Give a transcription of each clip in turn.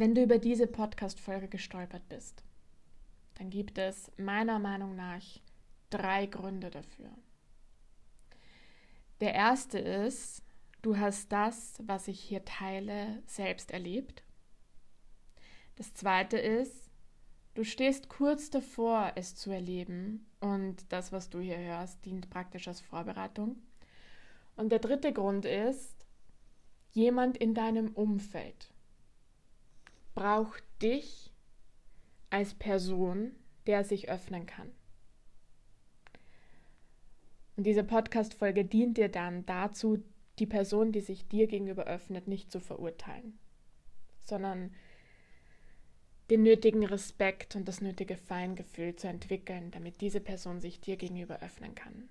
Wenn du über diese Podcast-Folge gestolpert bist, dann gibt es meiner Meinung nach drei Gründe dafür. Der erste ist, du hast das, was ich hier teile, selbst erlebt. Das zweite ist, du stehst kurz davor, es zu erleben und das, was du hier hörst, dient praktisch als Vorbereitung. Und der dritte Grund ist, jemand in deinem Umfeld braucht dich als Person, der sich öffnen kann. Und diese Podcast-Folge dient dir dann dazu, die Person, die sich dir gegenüber öffnet, nicht zu verurteilen, sondern den nötigen Respekt und das nötige Feingefühl zu entwickeln, damit diese Person sich dir gegenüber öffnen kann.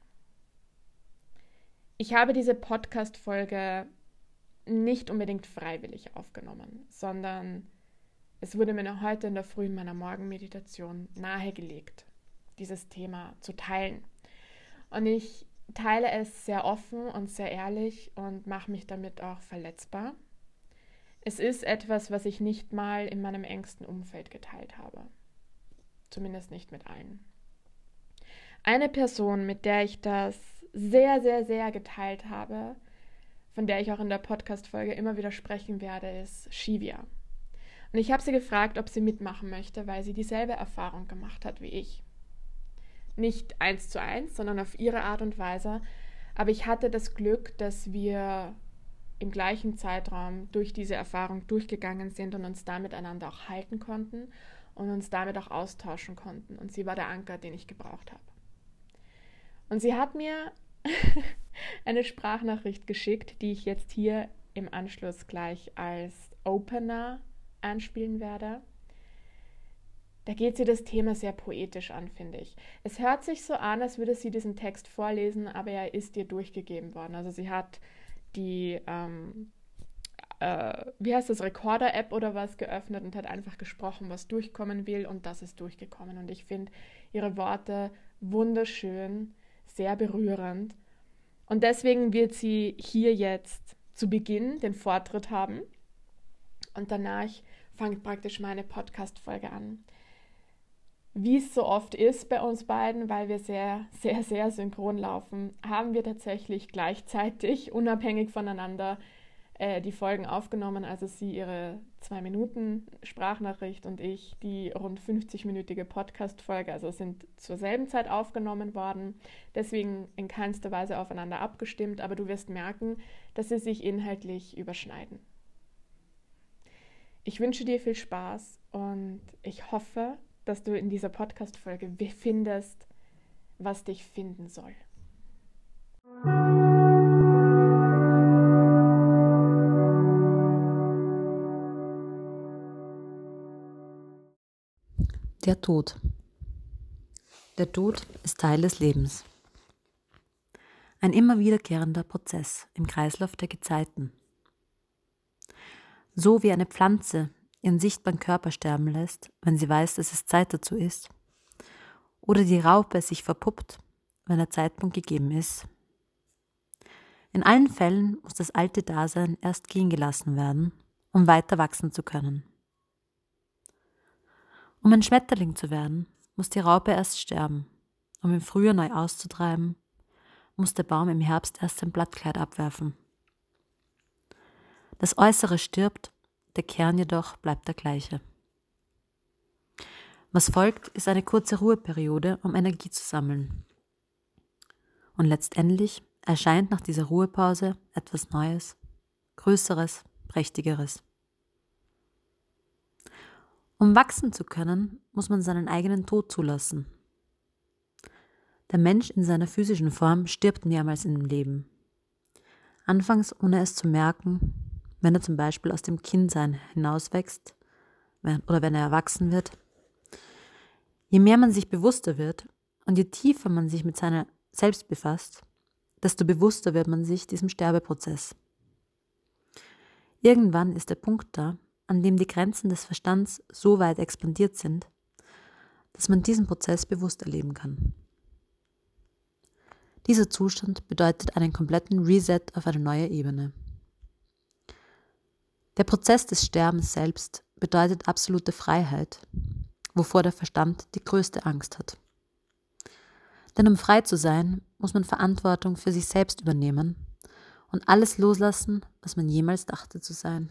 Ich habe diese Podcast-Folge nicht unbedingt freiwillig aufgenommen, sondern es wurde mir noch heute in der Früh in meiner Morgenmeditation nahegelegt, dieses Thema zu teilen. Und ich teile es sehr offen und sehr ehrlich und mache mich damit auch verletzbar. Es ist etwas, was ich nicht mal in meinem engsten Umfeld geteilt habe. Zumindest nicht mit allen. Eine Person, mit der ich das sehr, sehr, sehr geteilt habe, von der ich auch in der Podcast-Folge immer wieder sprechen werde, ist Shivia. Und ich habe sie gefragt, ob sie mitmachen möchte, weil sie dieselbe Erfahrung gemacht hat wie ich. Nicht eins zu eins, sondern auf ihre Art und Weise. Aber ich hatte das Glück, dass wir im gleichen Zeitraum durch diese Erfahrung durchgegangen sind und uns damit einander auch halten konnten und uns damit auch austauschen konnten. Und sie war der Anker, den ich gebraucht habe. Und sie hat mir eine Sprachnachricht geschickt, die ich jetzt hier im Anschluss gleich als Opener anspielen werde. Da geht sie das Thema sehr poetisch an, finde ich. Es hört sich so an, als würde sie diesen Text vorlesen, aber er ist ihr durchgegeben worden. Also sie hat die, ähm, äh, wie heißt das, Recorder-App oder was geöffnet und hat einfach gesprochen, was durchkommen will und das ist durchgekommen. Und ich finde ihre Worte wunderschön, sehr berührend. Und deswegen wird sie hier jetzt zu Beginn den Vortritt haben und danach fängt praktisch meine Podcast-Folge an. Wie es so oft ist bei uns beiden, weil wir sehr, sehr, sehr synchron laufen, haben wir tatsächlich gleichzeitig, unabhängig voneinander, äh, die Folgen aufgenommen. Also sie ihre zwei Minuten Sprachnachricht und ich die rund 50-minütige Podcast-Folge. Also sind zur selben Zeit aufgenommen worden. Deswegen in keinster Weise aufeinander abgestimmt. Aber du wirst merken, dass sie sich inhaltlich überschneiden. Ich wünsche dir viel Spaß und ich hoffe, dass du in dieser Podcast-Folge findest, was dich finden soll. Der Tod. Der Tod ist Teil des Lebens. Ein immer wiederkehrender Prozess im Kreislauf der Gezeiten. So wie eine Pflanze ihren sichtbaren Körper sterben lässt, wenn sie weiß, dass es Zeit dazu ist. Oder die Raupe sich verpuppt, wenn der Zeitpunkt gegeben ist. In allen Fällen muss das alte Dasein erst gehen gelassen werden, um weiter wachsen zu können. Um ein Schmetterling zu werden, muss die Raupe erst sterben. Um im Frühjahr neu auszutreiben, muss der Baum im Herbst erst sein Blattkleid abwerfen. Das Äußere stirbt, der Kern jedoch bleibt der gleiche. Was folgt, ist eine kurze Ruheperiode, um Energie zu sammeln. Und letztendlich erscheint nach dieser Ruhepause etwas Neues, Größeres, Prächtigeres. Um wachsen zu können, muss man seinen eigenen Tod zulassen. Der Mensch in seiner physischen Form stirbt mehrmals im Leben. Anfangs ohne es zu merken, wenn er zum Beispiel aus dem Kindsein hinauswächst oder wenn er erwachsen wird. Je mehr man sich bewusster wird und je tiefer man sich mit seiner selbst befasst, desto bewusster wird man sich diesem Sterbeprozess. Irgendwann ist der Punkt da, an dem die Grenzen des Verstands so weit expandiert sind, dass man diesen Prozess bewusst erleben kann. Dieser Zustand bedeutet einen kompletten Reset auf eine neue Ebene. Der Prozess des Sterbens selbst bedeutet absolute Freiheit, wovor der Verstand die größte Angst hat. Denn um frei zu sein, muss man Verantwortung für sich selbst übernehmen und alles loslassen, was man jemals dachte zu sein.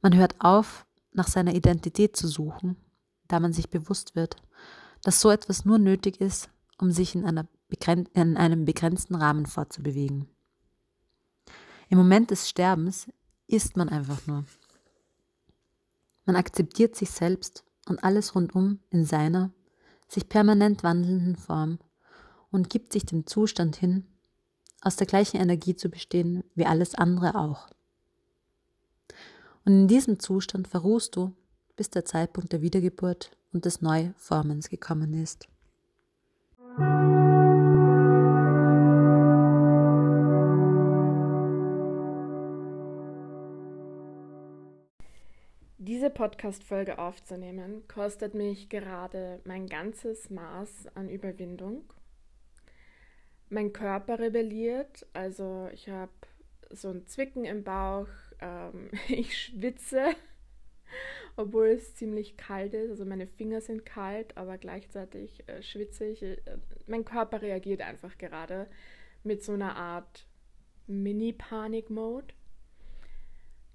Man hört auf, nach seiner Identität zu suchen, da man sich bewusst wird, dass so etwas nur nötig ist, um sich in, in einem begrenzten Rahmen fortzubewegen. Im Moment des Sterbens ist man einfach nur. Man akzeptiert sich selbst und alles rundum in seiner, sich permanent wandelnden Form und gibt sich dem Zustand hin, aus der gleichen Energie zu bestehen wie alles andere auch. Und in diesem Zustand verruhst du, bis der Zeitpunkt der Wiedergeburt und des Neuformens gekommen ist. Podcast-Folge aufzunehmen, kostet mich gerade mein ganzes Maß an Überwindung. Mein Körper rebelliert, also ich habe so ein Zwicken im Bauch, ähm, ich schwitze, obwohl es ziemlich kalt ist. Also meine Finger sind kalt, aber gleichzeitig äh, schwitze ich. Äh, mein Körper reagiert einfach gerade mit so einer Art Mini-Panik-Mode.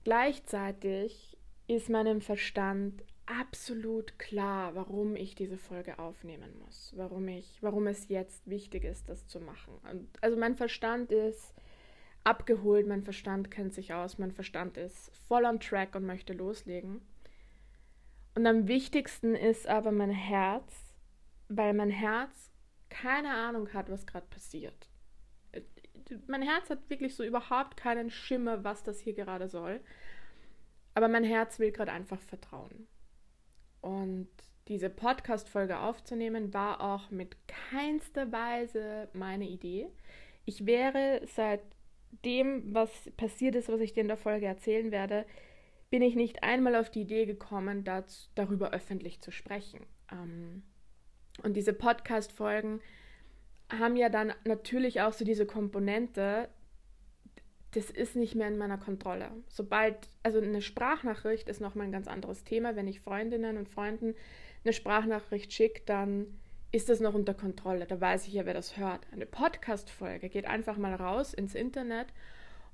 Gleichzeitig ist meinem Verstand absolut klar, warum ich diese Folge aufnehmen muss, warum ich, warum es jetzt wichtig ist, das zu machen. Und also mein Verstand ist abgeholt, mein Verstand kennt sich aus, mein Verstand ist voll on track und möchte loslegen. Und am wichtigsten ist aber mein Herz, weil mein Herz keine Ahnung hat, was gerade passiert. Mein Herz hat wirklich so überhaupt keinen Schimmer, was das hier gerade soll. Aber mein Herz will gerade einfach vertrauen. Und diese Podcast-Folge aufzunehmen war auch mit keinster Weise meine Idee. Ich wäre seit dem, was passiert ist, was ich dir in der Folge erzählen werde, bin ich nicht einmal auf die Idee gekommen, das, darüber öffentlich zu sprechen. Ähm, und diese Podcast-Folgen haben ja dann natürlich auch so diese Komponente, das ist nicht mehr in meiner Kontrolle. Sobald, also eine Sprachnachricht ist nochmal ein ganz anderes Thema. Wenn ich Freundinnen und Freunden eine Sprachnachricht schicke, dann ist das noch unter Kontrolle. Da weiß ich ja, wer das hört. Eine Podcast-Folge geht einfach mal raus ins Internet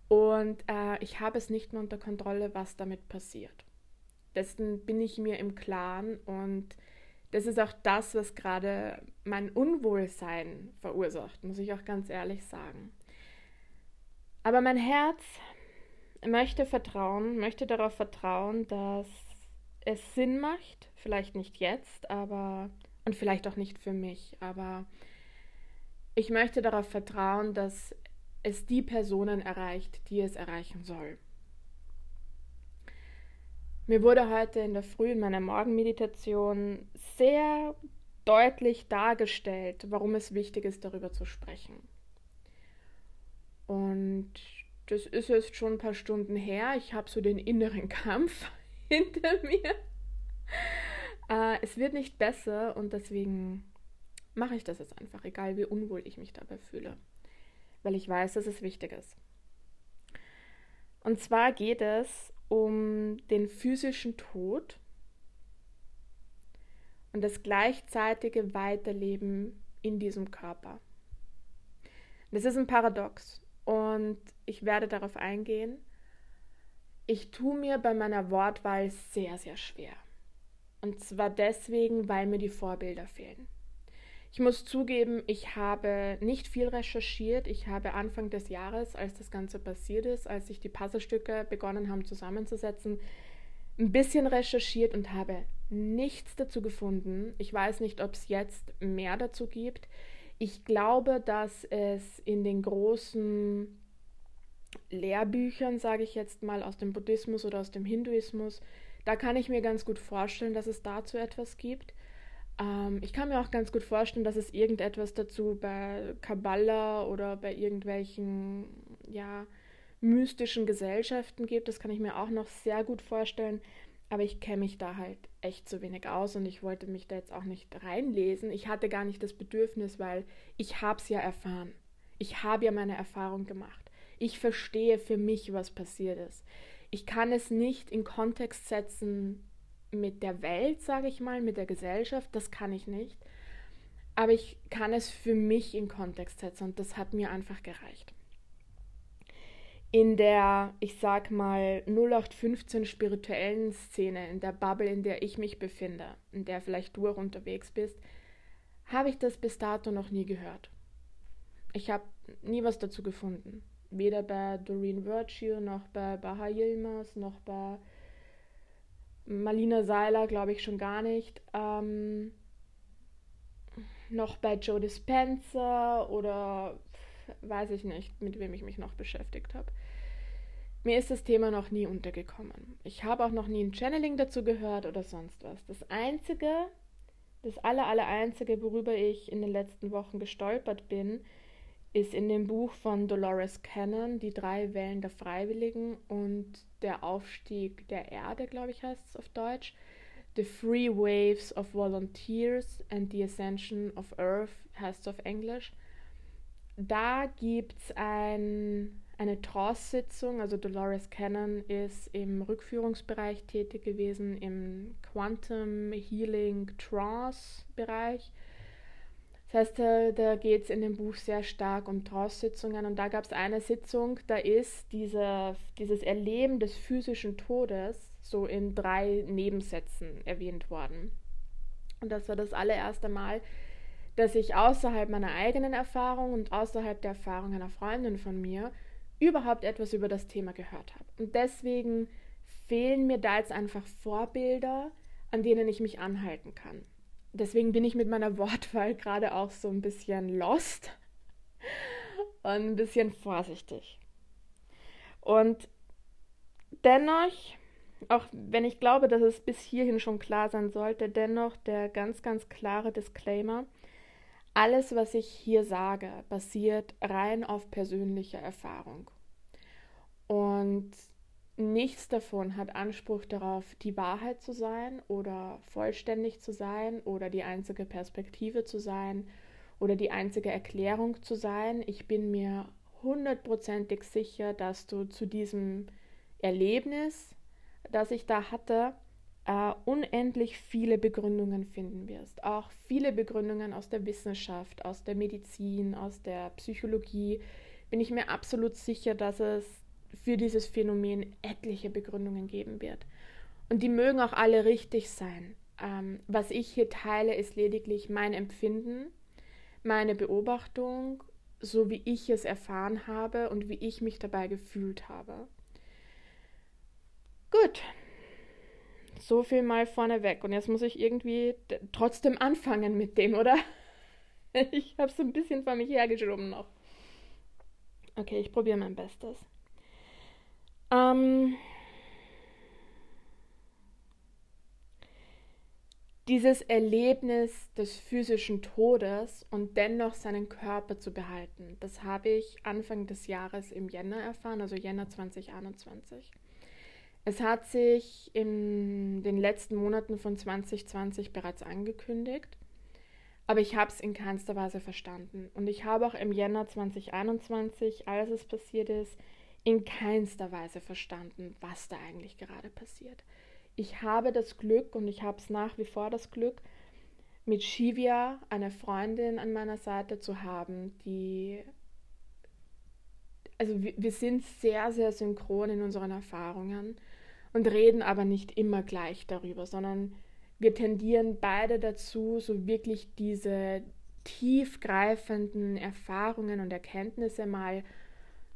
und äh, ich habe es nicht mehr unter Kontrolle, was damit passiert. Dessen bin ich mir im Klaren und das ist auch das, was gerade mein Unwohlsein verursacht, muss ich auch ganz ehrlich sagen. Aber mein Herz möchte vertrauen, möchte darauf vertrauen, dass es Sinn macht, vielleicht nicht jetzt, aber und vielleicht auch nicht für mich, aber ich möchte darauf vertrauen, dass es die Personen erreicht, die es erreichen soll. Mir wurde heute in der Früh in meiner Morgenmeditation sehr deutlich dargestellt, warum es wichtig ist, darüber zu sprechen. Und das ist jetzt schon ein paar Stunden her. Ich habe so den inneren Kampf hinter mir. Äh, es wird nicht besser und deswegen mache ich das jetzt einfach, egal wie unwohl ich mich dabei fühle. Weil ich weiß, dass es wichtig ist. Und zwar geht es um den physischen Tod und das gleichzeitige Weiterleben in diesem Körper. Das ist ein Paradox und ich werde darauf eingehen. Ich tue mir bei meiner Wortwahl sehr, sehr schwer. Und zwar deswegen, weil mir die Vorbilder fehlen. Ich muss zugeben, ich habe nicht viel recherchiert. Ich habe Anfang des Jahres, als das Ganze passiert ist, als sich die Puzzlestücke begonnen haben zusammenzusetzen, ein bisschen recherchiert und habe nichts dazu gefunden. Ich weiß nicht, ob es jetzt mehr dazu gibt. Ich glaube, dass es in den großen Lehrbüchern, sage ich jetzt mal, aus dem Buddhismus oder aus dem Hinduismus, da kann ich mir ganz gut vorstellen, dass es dazu etwas gibt. Ähm, ich kann mir auch ganz gut vorstellen, dass es irgendetwas dazu bei Kabbalah oder bei irgendwelchen, ja, mystischen Gesellschaften gibt. Das kann ich mir auch noch sehr gut vorstellen. Aber ich kenne mich da halt echt zu wenig aus und ich wollte mich da jetzt auch nicht reinlesen. Ich hatte gar nicht das Bedürfnis, weil ich habe es ja erfahren. Ich habe ja meine Erfahrung gemacht. Ich verstehe für mich, was passiert ist. Ich kann es nicht in Kontext setzen mit der Welt, sage ich mal, mit der Gesellschaft, das kann ich nicht. Aber ich kann es für mich in Kontext setzen und das hat mir einfach gereicht. In der, ich sag mal, 0815 spirituellen Szene, in der Bubble, in der ich mich befinde, in der vielleicht du auch unterwegs bist, habe ich das bis dato noch nie gehört. Ich habe nie was dazu gefunden. Weder bei Doreen Virtue, noch bei Baha Yilmaz, noch bei Malina Seiler, glaube ich schon gar nicht. Ähm, noch bei Joe Dispenza oder weiß ich nicht, mit wem ich mich noch beschäftigt habe. Mir ist das Thema noch nie untergekommen. Ich habe auch noch nie ein Channeling dazu gehört oder sonst was. Das Einzige, das aller, aller Einzige, worüber ich in den letzten Wochen gestolpert bin, ist in dem Buch von Dolores Cannon, Die drei Wellen der Freiwilligen und der Aufstieg der Erde, glaube ich, heißt es auf Deutsch. The Three Waves of Volunteers and the Ascension of Earth heißt es auf Englisch. Da gibt es ein, eine Trance-Sitzung, also Dolores Cannon ist im Rückführungsbereich tätig gewesen, im Quantum Healing Trance-Bereich. Das heißt, da, geht es in dem Buch sehr stark um Trance-Sitzungen. Und da gab es eine Sitzung, da ist diese, dieses Erleben des physischen Todes so in drei Nebensätzen erwähnt worden. Und das war das allererste Mal, dass ich außerhalb meiner eigenen Erfahrung und außerhalb der Erfahrung einer Freundin von mir überhaupt etwas über das Thema gehört habe. Und deswegen fehlen mir da jetzt einfach Vorbilder, an denen ich mich anhalten kann deswegen bin ich mit meiner Wortwahl gerade auch so ein bisschen lost und ein bisschen vorsichtig. Und dennoch, auch wenn ich glaube, dass es bis hierhin schon klar sein sollte, dennoch der ganz, ganz klare Disclaimer. Alles, was ich hier sage, basiert rein auf persönlicher Erfahrung. Und nichts davon hat Anspruch darauf, die Wahrheit zu sein oder vollständig zu sein oder die einzige Perspektive zu sein oder die einzige Erklärung zu sein. Ich bin mir hundertprozentig sicher, dass du zu diesem Erlebnis, das ich da hatte, Uh, unendlich viele Begründungen finden wirst. Auch viele Begründungen aus der Wissenschaft, aus der Medizin, aus der Psychologie. Bin ich mir absolut sicher, dass es für dieses Phänomen etliche Begründungen geben wird. Und die mögen auch alle richtig sein. Ähm, was ich hier teile, ist lediglich mein Empfinden, meine Beobachtung, so wie ich es erfahren habe und wie ich mich dabei gefühlt habe. Gut. So viel mal vorneweg. Und jetzt muss ich irgendwie trotzdem anfangen mit dem, oder? Ich habe so ein bisschen vor mich hergeschoben noch. Okay, ich probiere mein Bestes. Ähm, dieses Erlebnis des physischen Todes und dennoch seinen Körper zu behalten, das habe ich Anfang des Jahres im Jänner erfahren, also Jänner 2021. Es hat sich in den letzten Monaten von 2020 bereits angekündigt, aber ich habe es in keinster Weise verstanden. Und ich habe auch im Jänner 2021, als es passiert ist, in keinster Weise verstanden, was da eigentlich gerade passiert. Ich habe das Glück und ich habe es nach wie vor das Glück, mit Shivia eine Freundin an meiner Seite zu haben, die also wir, wir sind sehr, sehr synchron in unseren Erfahrungen und reden aber nicht immer gleich darüber, sondern wir tendieren beide dazu, so wirklich diese tiefgreifenden Erfahrungen und Erkenntnisse mal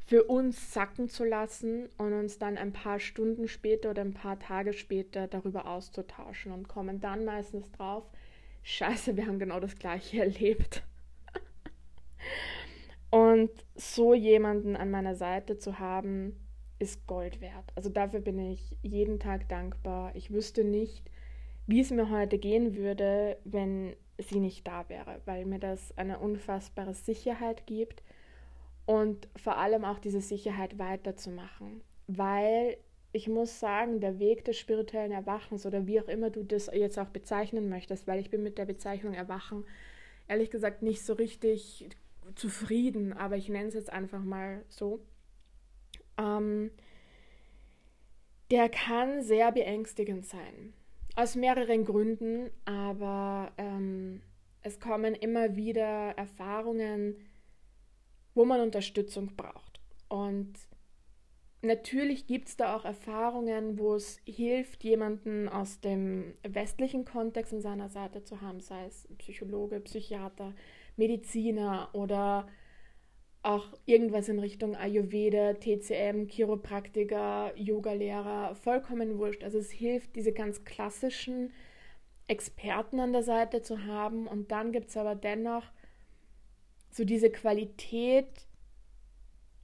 für uns sacken zu lassen und uns dann ein paar Stunden später oder ein paar Tage später darüber auszutauschen und kommen dann meistens drauf, scheiße, wir haben genau das gleiche erlebt. und so jemanden an meiner Seite zu haben, ist Gold wert. Also dafür bin ich jeden Tag dankbar. Ich wüsste nicht, wie es mir heute gehen würde, wenn sie nicht da wäre, weil mir das eine unfassbare Sicherheit gibt und vor allem auch diese Sicherheit weiterzumachen. Weil ich muss sagen, der Weg des spirituellen Erwachens oder wie auch immer du das jetzt auch bezeichnen möchtest, weil ich bin mit der Bezeichnung Erwachen ehrlich gesagt nicht so richtig zufrieden, aber ich nenne es jetzt einfach mal so. Ähm, der kann sehr beängstigend sein. Aus mehreren Gründen, aber ähm, es kommen immer wieder Erfahrungen, wo man Unterstützung braucht. Und natürlich gibt es da auch Erfahrungen, wo es hilft, jemanden aus dem westlichen Kontext an seiner Seite zu haben, sei es Psychologe, Psychiater, Mediziner oder auch irgendwas in Richtung Ayurveda, TCM, Chiropraktiker, Yogalehrer, vollkommen wurscht. Also es hilft, diese ganz klassischen Experten an der Seite zu haben. Und dann gibt es aber dennoch so diese Qualität,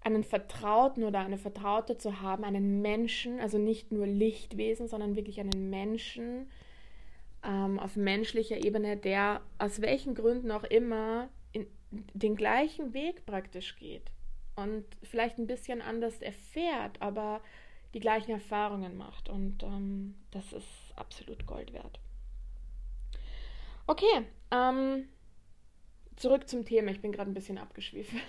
einen Vertrauten oder eine Vertraute zu haben, einen Menschen, also nicht nur Lichtwesen, sondern wirklich einen Menschen ähm, auf menschlicher Ebene, der aus welchen Gründen auch immer den gleichen Weg praktisch geht und vielleicht ein bisschen anders erfährt, aber die gleichen Erfahrungen macht. Und ähm, das ist absolut Gold wert. Okay, ähm, zurück zum Thema. Ich bin gerade ein bisschen abgeschwiffen,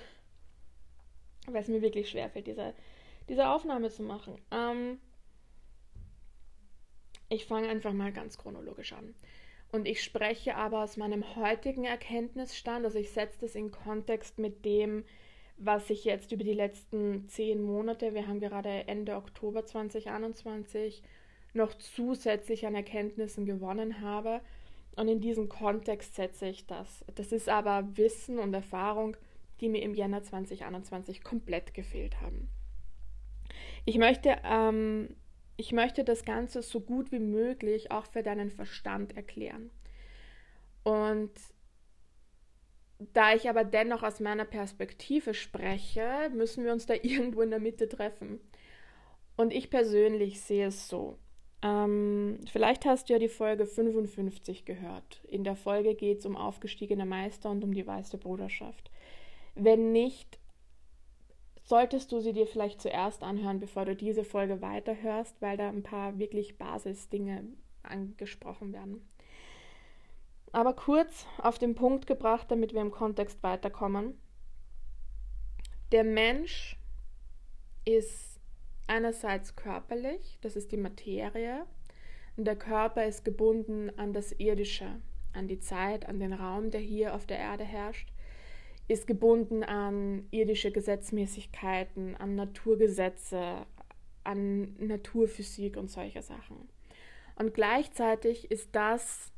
weil es mir wirklich schwerfällt, diese, diese Aufnahme zu machen. Ähm, ich fange einfach mal ganz chronologisch an. Und ich spreche aber aus meinem heutigen Erkenntnisstand, also ich setze das in Kontext mit dem, was ich jetzt über die letzten zehn Monate, wir haben gerade Ende Oktober 2021, noch zusätzlich an Erkenntnissen gewonnen habe. Und in diesem Kontext setze ich das. Das ist aber Wissen und Erfahrung, die mir im Jänner 2021 komplett gefehlt haben. Ich möchte ähm, ich möchte das Ganze so gut wie möglich auch für deinen Verstand erklären. Und da ich aber dennoch aus meiner Perspektive spreche, müssen wir uns da irgendwo in der Mitte treffen. Und ich persönlich sehe es so. Ähm, vielleicht hast du ja die Folge 55 gehört. In der Folge geht es um aufgestiegene Meister und um die weiße Bruderschaft. Wenn nicht, solltest du sie dir vielleicht zuerst anhören, bevor du diese Folge weiterhörst, weil da ein paar wirklich Basisdinge angesprochen werden. Aber kurz auf den Punkt gebracht, damit wir im Kontext weiterkommen. Der Mensch ist einerseits körperlich, das ist die Materie, und der Körper ist gebunden an das Irdische, an die Zeit, an den Raum, der hier auf der Erde herrscht ist gebunden an irdische Gesetzmäßigkeiten, an Naturgesetze, an Naturphysik und solche Sachen. Und gleichzeitig ist das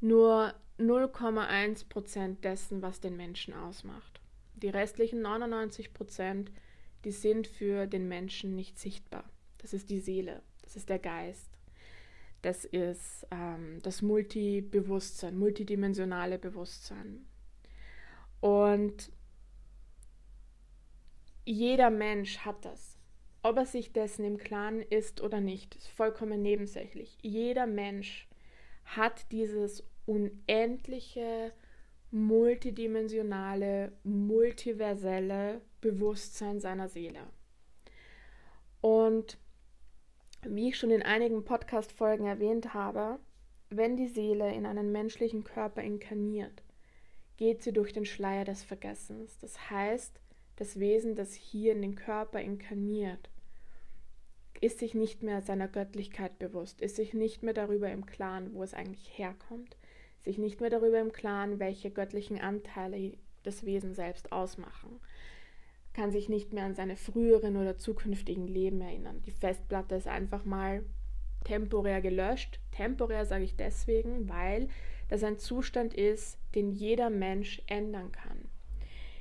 nur 0,1 Prozent dessen, was den Menschen ausmacht. Die restlichen 99 Prozent, die sind für den Menschen nicht sichtbar. Das ist die Seele, das ist der Geist, das ist ähm, das Multibewusstsein, multidimensionale Bewusstsein. Und jeder Mensch hat das. Ob er sich dessen im Klaren ist oder nicht, ist vollkommen nebensächlich. Jeder Mensch hat dieses unendliche, multidimensionale, multiverselle Bewusstsein seiner Seele. Und wie ich schon in einigen Podcast-Folgen erwähnt habe, wenn die Seele in einen menschlichen Körper inkarniert, geht sie durch den Schleier des Vergessens. Das heißt, das Wesen, das hier in den Körper inkarniert, ist sich nicht mehr seiner Göttlichkeit bewusst, ist sich nicht mehr darüber im Klaren, wo es eigentlich herkommt, sich nicht mehr darüber im Klaren, welche göttlichen Anteile das Wesen selbst ausmachen, kann sich nicht mehr an seine früheren oder zukünftigen Leben erinnern. Die Festplatte ist einfach mal temporär gelöscht. Temporär sage ich deswegen, weil das ein Zustand ist, den jeder Mensch ändern kann.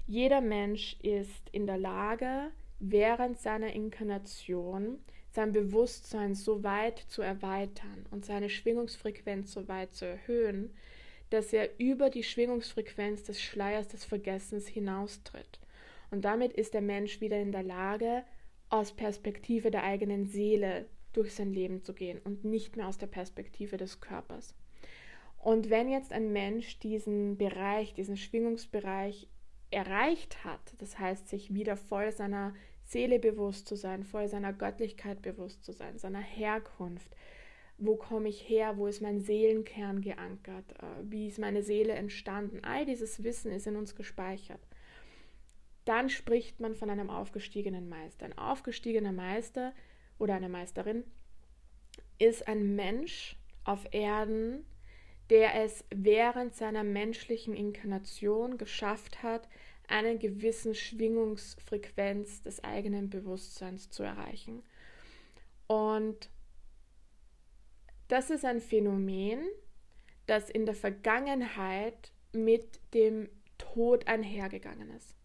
Jeder Mensch ist in der Lage, während seiner Inkarnation sein Bewusstsein so weit zu erweitern und seine Schwingungsfrequenz so weit zu erhöhen, dass er über die Schwingungsfrequenz des Schleiers des Vergessens hinaustritt. Und damit ist der Mensch wieder in der Lage, aus Perspektive der eigenen Seele durch sein Leben zu gehen und nicht mehr aus der Perspektive des Körpers. Und wenn jetzt ein Mensch diesen Bereich, diesen Schwingungsbereich erreicht hat, das heißt, sich wieder voll seiner Seele bewusst zu sein, voll seiner Göttlichkeit bewusst zu sein, seiner Herkunft, wo komme ich her, wo ist mein Seelenkern geankert, äh, wie ist meine Seele entstanden, all dieses Wissen ist in uns gespeichert. Dann spricht man von einem aufgestiegenen Meister. Ein aufgestiegener Meister oder eine Meisterin ist ein Mensch auf Erden, der es während seiner menschlichen Inkarnation geschafft hat, eine gewissen Schwingungsfrequenz des eigenen Bewusstseins zu erreichen. Und das ist ein Phänomen, das in der Vergangenheit mit dem Tod einhergegangen ist.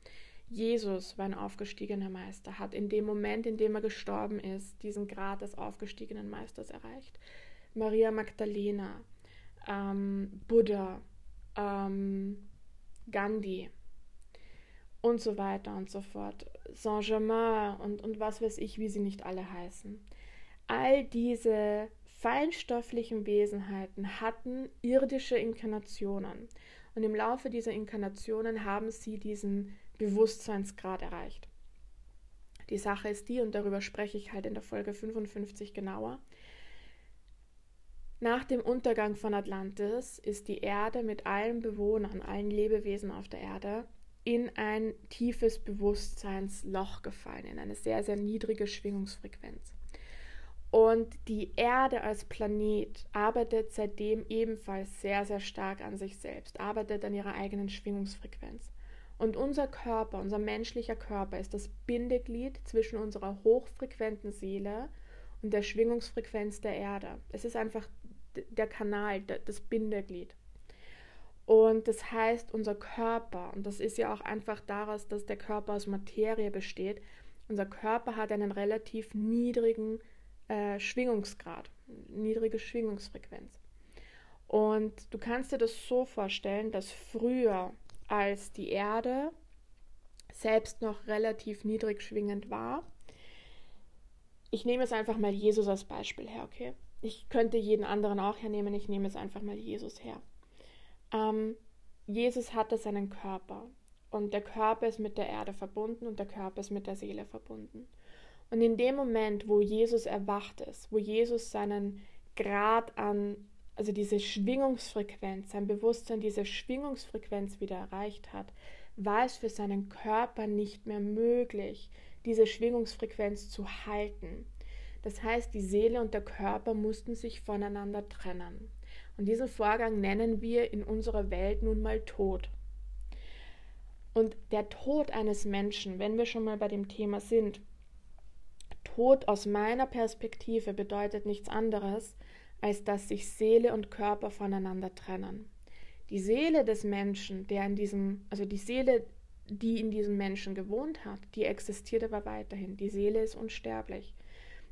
Jesus war ein aufgestiegener Meister, hat in dem Moment, in dem er gestorben ist, diesen Grad des aufgestiegenen Meisters erreicht. Maria Magdalena, ähm, Buddha, ähm, Gandhi und so weiter und so fort. Saint-Germain und, und was weiß ich, wie sie nicht alle heißen. All diese feinstofflichen Wesenheiten hatten irdische Inkarnationen. Und im Laufe dieser Inkarnationen haben sie diesen Bewusstseinsgrad erreicht. Die Sache ist die, und darüber spreche ich halt in der Folge 55 genauer. Nach dem Untergang von Atlantis ist die Erde mit allen Bewohnern, allen Lebewesen auf der Erde in ein tiefes Bewusstseinsloch gefallen, in eine sehr, sehr niedrige Schwingungsfrequenz. Und die Erde als Planet arbeitet seitdem ebenfalls sehr, sehr stark an sich selbst, arbeitet an ihrer eigenen Schwingungsfrequenz. Und unser Körper, unser menschlicher Körper ist das Bindeglied zwischen unserer hochfrequenten Seele und der Schwingungsfrequenz der Erde. Es ist einfach der Kanal, das Bindeglied. Und das heißt, unser Körper, und das ist ja auch einfach daraus, dass der Körper aus Materie besteht, unser Körper hat einen relativ niedrigen äh, Schwingungsgrad, niedrige Schwingungsfrequenz. Und du kannst dir das so vorstellen, dass früher, als die Erde selbst noch relativ niedrig schwingend war, ich nehme jetzt einfach mal Jesus als Beispiel her, okay? Ich könnte jeden anderen auch hernehmen, ich nehme jetzt einfach mal Jesus her. Ähm, Jesus hatte seinen Körper und der Körper ist mit der Erde verbunden und der Körper ist mit der Seele verbunden. Und in dem Moment, wo Jesus erwacht ist, wo Jesus seinen Grad an, also diese Schwingungsfrequenz, sein Bewusstsein, diese Schwingungsfrequenz wieder erreicht hat, war es für seinen Körper nicht mehr möglich, diese Schwingungsfrequenz zu halten. Das heißt, die Seele und der Körper mussten sich voneinander trennen. Und diesen Vorgang nennen wir in unserer Welt nun mal Tod. Und der Tod eines Menschen, wenn wir schon mal bei dem Thema sind, Tod aus meiner Perspektive bedeutet nichts anderes, als dass sich Seele und Körper voneinander trennen. Die Seele des Menschen, der in diesem, also die Seele, die in diesem Menschen gewohnt hat, die existiert aber weiterhin. Die Seele ist unsterblich.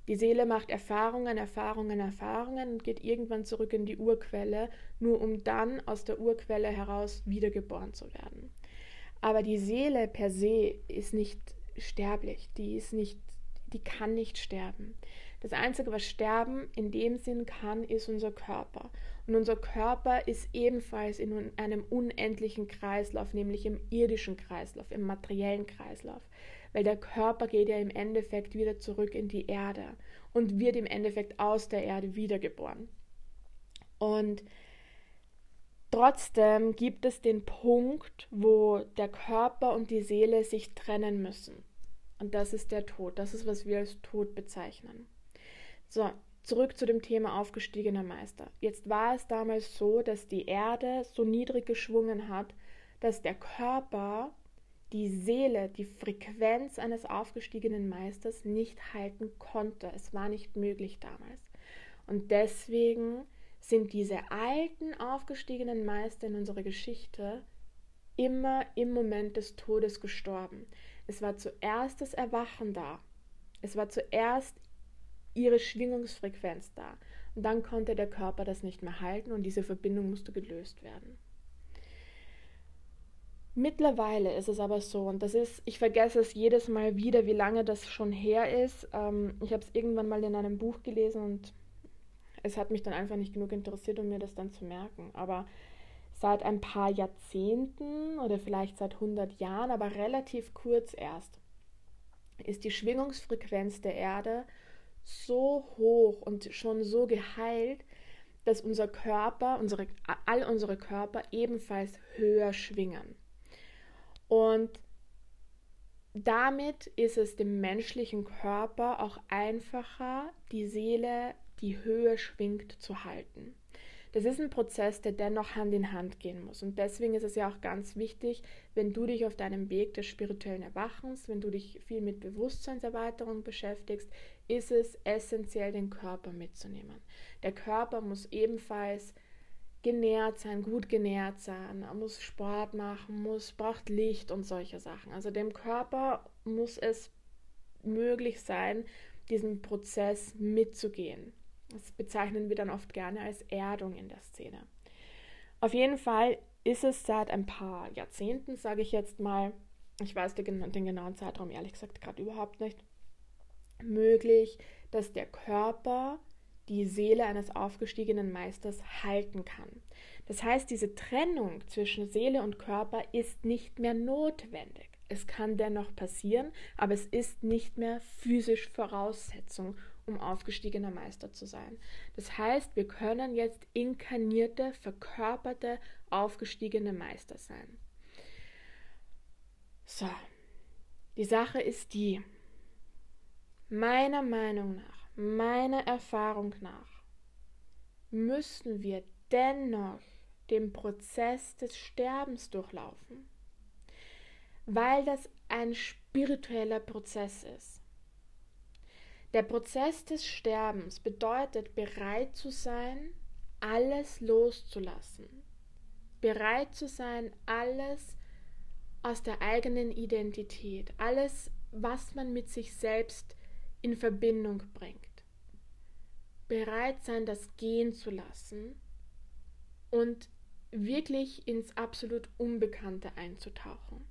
Die Seele macht Erfahrungen, Erfahrungen, Erfahrungen und geht irgendwann zurück in die Urquelle, nur um dann aus der Urquelle heraus wiedergeboren zu werden. Aber die Seele per se ist nicht sterblich, die ist nicht die kann nicht sterben. Das Einzige, was sterben in dem Sinn kann, ist unser Körper. Und unser Körper ist ebenfalls in einem unendlichen Kreislauf, nämlich im irdischen Kreislauf, im materiellen Kreislauf. Weil der Körper geht ja im Endeffekt wieder zurück in die Erde und wird im Endeffekt aus der Erde wiedergeboren. Und trotzdem gibt es den Punkt, wo der Körper und die Seele sich trennen müssen. Und das ist der Tod. Das ist, was wir als Tod bezeichnen. So, zurück zu dem Thema aufgestiegener Meister. Jetzt war es damals so, dass die Erde so niedrig geschwungen hat, dass der Körper die Seele, die Frequenz eines aufgestiegenen Meisters nicht halten konnte. Es war nicht möglich damals. Und deswegen sind diese alten aufgestiegenen Meister in unserer Geschichte immer im Moment des Todes gestorben. Es war zuerst das Erwachen da. Es war zuerst ihre Schwingungsfrequenz da. Und dann konnte der Körper das nicht mehr halten und diese Verbindung musste gelöst werden. Mittlerweile ist es aber so, und das ist, ich vergesse es jedes Mal wieder, wie lange das schon her ist. Ähm, ich habe es irgendwann mal in einem Buch gelesen und es hat mich dann einfach nicht genug interessiert, um mir das dann zu merken. Aber seit ein paar Jahrzehnten oder vielleicht seit 100 Jahren, aber relativ kurz erst, ist die Schwingungsfrequenz der Erde so hoch und schon so geheilt, dass unser Körper, unsere, all unsere Körper ebenfalls höher schwingen. Und damit ist es dem menschlichen Körper auch einfacher, die Seele, die Höhe schwingt, zu halten. Das ist ein Prozess, der dennoch Hand in Hand gehen muss. Und deswegen ist es ja auch ganz wichtig, wenn du dich auf deinem Weg des spirituellen Erwachens, wenn du dich viel mit Bewusstseinserweiterung beschäftigst, ist es essentiell, den Körper mitzunehmen. Der Körper muss ebenfalls genährt sein, gut genährt sein, muss Sport machen, muss, braucht Licht und solche Sachen. Also dem Körper muss es möglich sein, diesen Prozess mitzugehen. Das bezeichnen wir dann oft gerne als Erdung in der Szene. Auf jeden Fall ist es seit ein paar Jahrzehnten, sage ich jetzt mal, ich weiß den, den genauen Zeitraum ehrlich gesagt gerade überhaupt nicht, möglich, dass der Körper die Seele eines aufgestiegenen Meisters halten kann. Das heißt, diese Trennung zwischen Seele und Körper ist nicht mehr notwendig. Es kann dennoch passieren, aber es ist nicht mehr physisch Voraussetzung, um aufgestiegener Meister zu sein. Das heißt, wir können jetzt inkarnierte, verkörperte, aufgestiegene Meister sein. So, die Sache ist die, meiner Meinung nach, Meiner Erfahrung nach müssen wir dennoch den Prozess des Sterbens durchlaufen, weil das ein spiritueller Prozess ist. Der Prozess des Sterbens bedeutet bereit zu sein, alles loszulassen, bereit zu sein, alles aus der eigenen Identität, alles, was man mit sich selbst in Verbindung bringt. Bereit sein, das gehen zu lassen und wirklich ins absolut Unbekannte einzutauchen.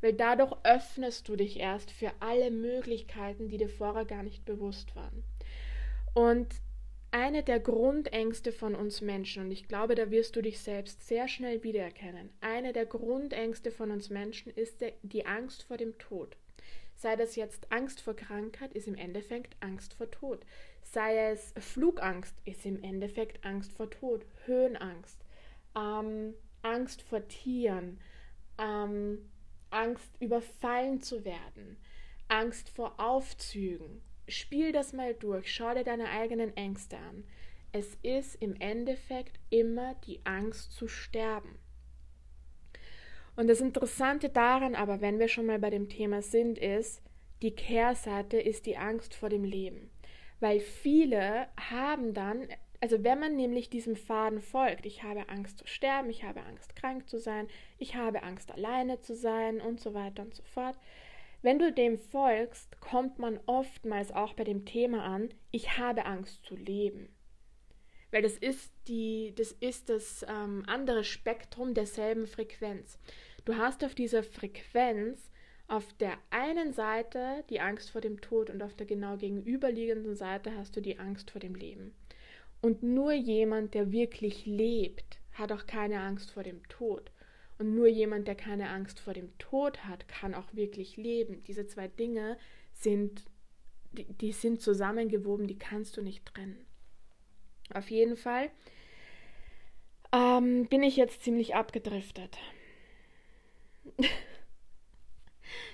Weil dadurch öffnest du dich erst für alle Möglichkeiten, die dir vorher gar nicht bewusst waren. Und eine der Grundängste von uns Menschen, und ich glaube, da wirst du dich selbst sehr schnell wiedererkennen, eine der Grundängste von uns Menschen ist die Angst vor dem Tod. Sei das jetzt Angst vor Krankheit, ist im Endeffekt Angst vor Tod. Sei es Flugangst, ist im Endeffekt Angst vor Tod. Höhenangst, ähm, Angst vor Tieren, ähm, Angst überfallen zu werden, Angst vor Aufzügen. Spiel das mal durch, schau dir deine eigenen Ängste an. Es ist im Endeffekt immer die Angst zu sterben. Und das Interessante daran aber, wenn wir schon mal bei dem Thema sind, ist, die Kehrseite ist die Angst vor dem Leben. Weil viele haben dann, also wenn man nämlich diesem Faden folgt, ich habe Angst zu sterben, ich habe Angst krank zu sein, ich habe Angst alleine zu sein und so weiter und so fort. Wenn du dem folgst, kommt man oftmals auch bei dem Thema an, ich habe Angst zu leben weil das ist die, das ist das ähm, andere Spektrum derselben Frequenz. Du hast auf dieser Frequenz auf der einen Seite die Angst vor dem Tod und auf der genau gegenüberliegenden Seite hast du die Angst vor dem Leben. Und nur jemand, der wirklich lebt, hat auch keine Angst vor dem Tod. Und nur jemand, der keine Angst vor dem Tod hat, kann auch wirklich leben. Diese zwei Dinge sind, die, die sind zusammengewoben, die kannst du nicht trennen. Auf jeden Fall ähm, bin ich jetzt ziemlich abgedriftet.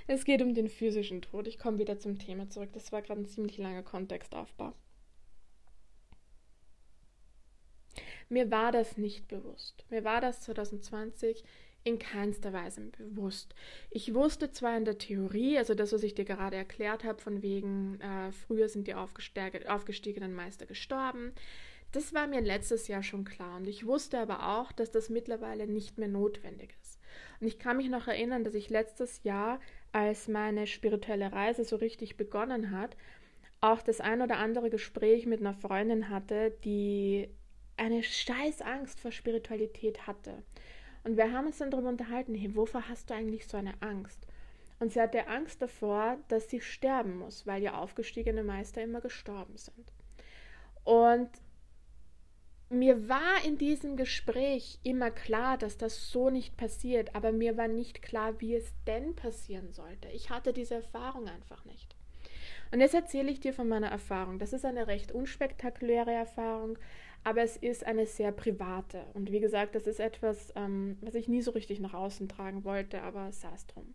es geht um den physischen Tod. Ich komme wieder zum Thema zurück. Das war gerade ein ziemlich langer Kontextaufbau. Mir war das nicht bewusst. Mir war das 2020 in keinster Weise bewusst. Ich wusste zwar in der Theorie, also das, was ich dir gerade erklärt habe, von wegen, äh, früher sind die aufgestiegenen Meister gestorben, das war mir letztes Jahr schon klar und ich wusste aber auch, dass das mittlerweile nicht mehr notwendig ist. Und ich kann mich noch erinnern, dass ich letztes Jahr, als meine spirituelle Reise so richtig begonnen hat, auch das ein oder andere Gespräch mit einer Freundin hatte, die eine scheiß Angst vor Spiritualität hatte. Und wir haben uns dann darüber unterhalten, hey, wovor hast du eigentlich so eine Angst? Und sie hatte Angst davor, dass sie sterben muss, weil ja aufgestiegene Meister immer gestorben sind. Und mir war in diesem Gespräch immer klar, dass das so nicht passiert, aber mir war nicht klar, wie es denn passieren sollte. Ich hatte diese Erfahrung einfach nicht. Und jetzt erzähle ich dir von meiner Erfahrung. Das ist eine recht unspektakuläre Erfahrung, aber es ist eine sehr private. Und wie gesagt, das ist etwas, ähm, was ich nie so richtig nach außen tragen wollte, aber saß drum.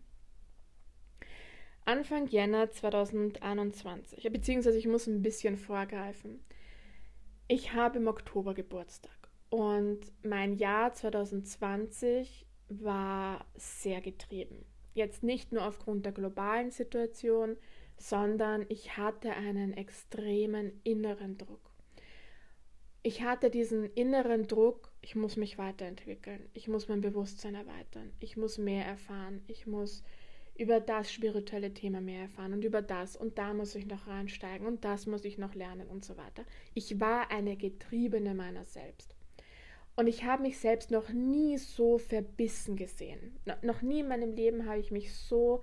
Anfang Jänner 2021, beziehungsweise ich muss ein bisschen vorgreifen. Ich habe im Oktober Geburtstag und mein Jahr 2020 war sehr getrieben. Jetzt nicht nur aufgrund der globalen Situation, sondern ich hatte einen extremen inneren Druck. Ich hatte diesen inneren Druck, ich muss mich weiterentwickeln, ich muss mein Bewusstsein erweitern, ich muss mehr erfahren, ich muss über das spirituelle Thema mehr erfahren und über das und da muss ich noch reinsteigen und das muss ich noch lernen und so weiter. Ich war eine Getriebene meiner selbst. Und ich habe mich selbst noch nie so verbissen gesehen. No, noch nie in meinem Leben habe ich mich so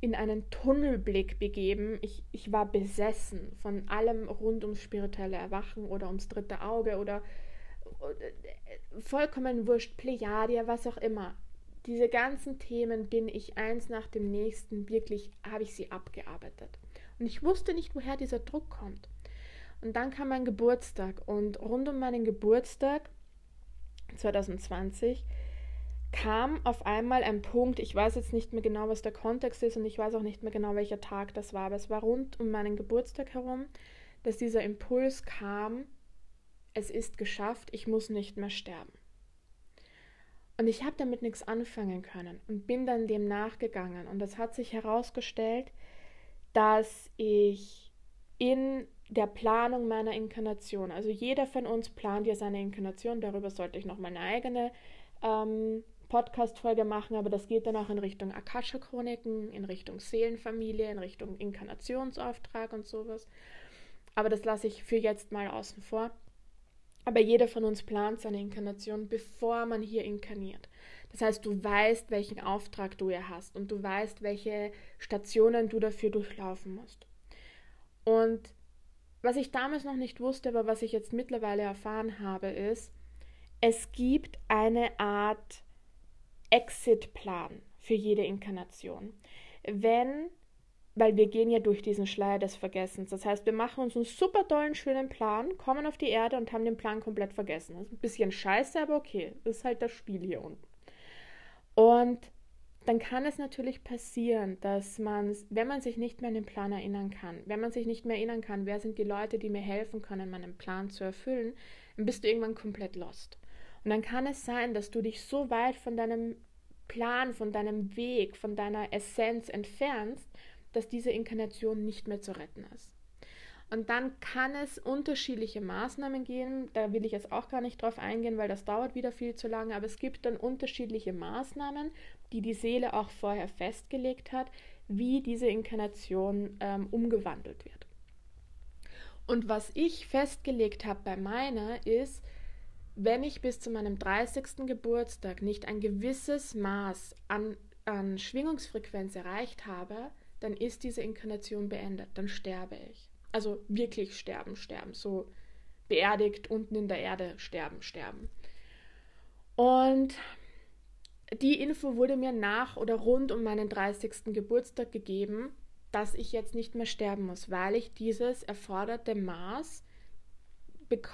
in einen Tunnelblick begeben. Ich, ich war besessen von allem rund ums spirituelle Erwachen oder ums dritte Auge oder, oder äh, vollkommen wurscht, Plejadia, was auch immer diese ganzen Themen bin ich eins nach dem nächsten wirklich, habe ich sie abgearbeitet. Und ich wusste nicht, woher dieser Druck kommt. Und dann kam mein Geburtstag und rund um meinen Geburtstag 2020 kam auf einmal ein Punkt, ich weiß jetzt nicht mehr genau, was der Kontext ist und ich weiß auch nicht mehr genau, welcher Tag das war, aber es war rund um meinen Geburtstag herum, dass dieser Impuls kam, es ist geschafft, ich muss nicht mehr sterben. Und ich habe damit nichts anfangen können und bin dann dem nachgegangen. Und es hat sich herausgestellt, dass ich in der Planung meiner Inkarnation, also jeder von uns plant ja seine Inkarnation, darüber sollte ich noch mal eine eigene ähm, Podcast-Folge machen, aber das geht dann auch in Richtung Akasha-Chroniken, in Richtung Seelenfamilie, in Richtung Inkarnationsauftrag und sowas. Aber das lasse ich für jetzt mal außen vor. Aber jeder von uns plant seine Inkarnation, bevor man hier inkarniert. Das heißt, du weißt, welchen Auftrag du hier hast und du weißt, welche Stationen du dafür durchlaufen musst. Und was ich damals noch nicht wusste, aber was ich jetzt mittlerweile erfahren habe, ist, es gibt eine Art Exit-Plan für jede Inkarnation. Wenn weil wir gehen ja durch diesen Schleier des Vergessens. Das heißt, wir machen uns einen super tollen, schönen Plan, kommen auf die Erde und haben den Plan komplett vergessen. Das ist ein bisschen scheiße, aber okay. Das ist halt das Spiel hier unten. Und dann kann es natürlich passieren, dass man, wenn man sich nicht mehr an den Plan erinnern kann, wenn man sich nicht mehr erinnern kann, wer sind die Leute, die mir helfen können, meinen Plan zu erfüllen, dann bist du irgendwann komplett lost. Und dann kann es sein, dass du dich so weit von deinem Plan, von deinem Weg, von deiner Essenz entfernst, dass diese Inkarnation nicht mehr zu retten ist. Und dann kann es unterschiedliche Maßnahmen geben. Da will ich jetzt auch gar nicht drauf eingehen, weil das dauert wieder viel zu lange. Aber es gibt dann unterschiedliche Maßnahmen, die die Seele auch vorher festgelegt hat, wie diese Inkarnation ähm, umgewandelt wird. Und was ich festgelegt habe bei meiner ist, wenn ich bis zu meinem 30. Geburtstag nicht ein gewisses Maß an, an Schwingungsfrequenz erreicht habe, dann ist diese Inkarnation beendet, dann sterbe ich. Also wirklich sterben, sterben, so beerdigt unten in der Erde sterben, sterben. Und die Info wurde mir nach oder rund um meinen 30. Geburtstag gegeben, dass ich jetzt nicht mehr sterben muss, weil ich dieses erforderte Maß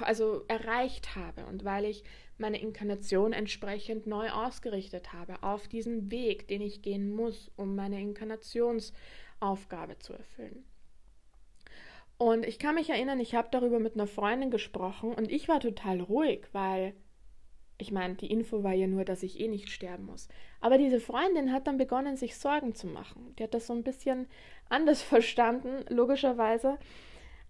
also erreicht habe und weil ich meine Inkarnation entsprechend neu ausgerichtet habe auf diesen Weg, den ich gehen muss, um meine Inkarnationsaufgabe zu erfüllen. Und ich kann mich erinnern, ich habe darüber mit einer Freundin gesprochen und ich war total ruhig, weil ich meine, die Info war ja nur, dass ich eh nicht sterben muss. Aber diese Freundin hat dann begonnen, sich Sorgen zu machen. Die hat das so ein bisschen anders verstanden, logischerweise.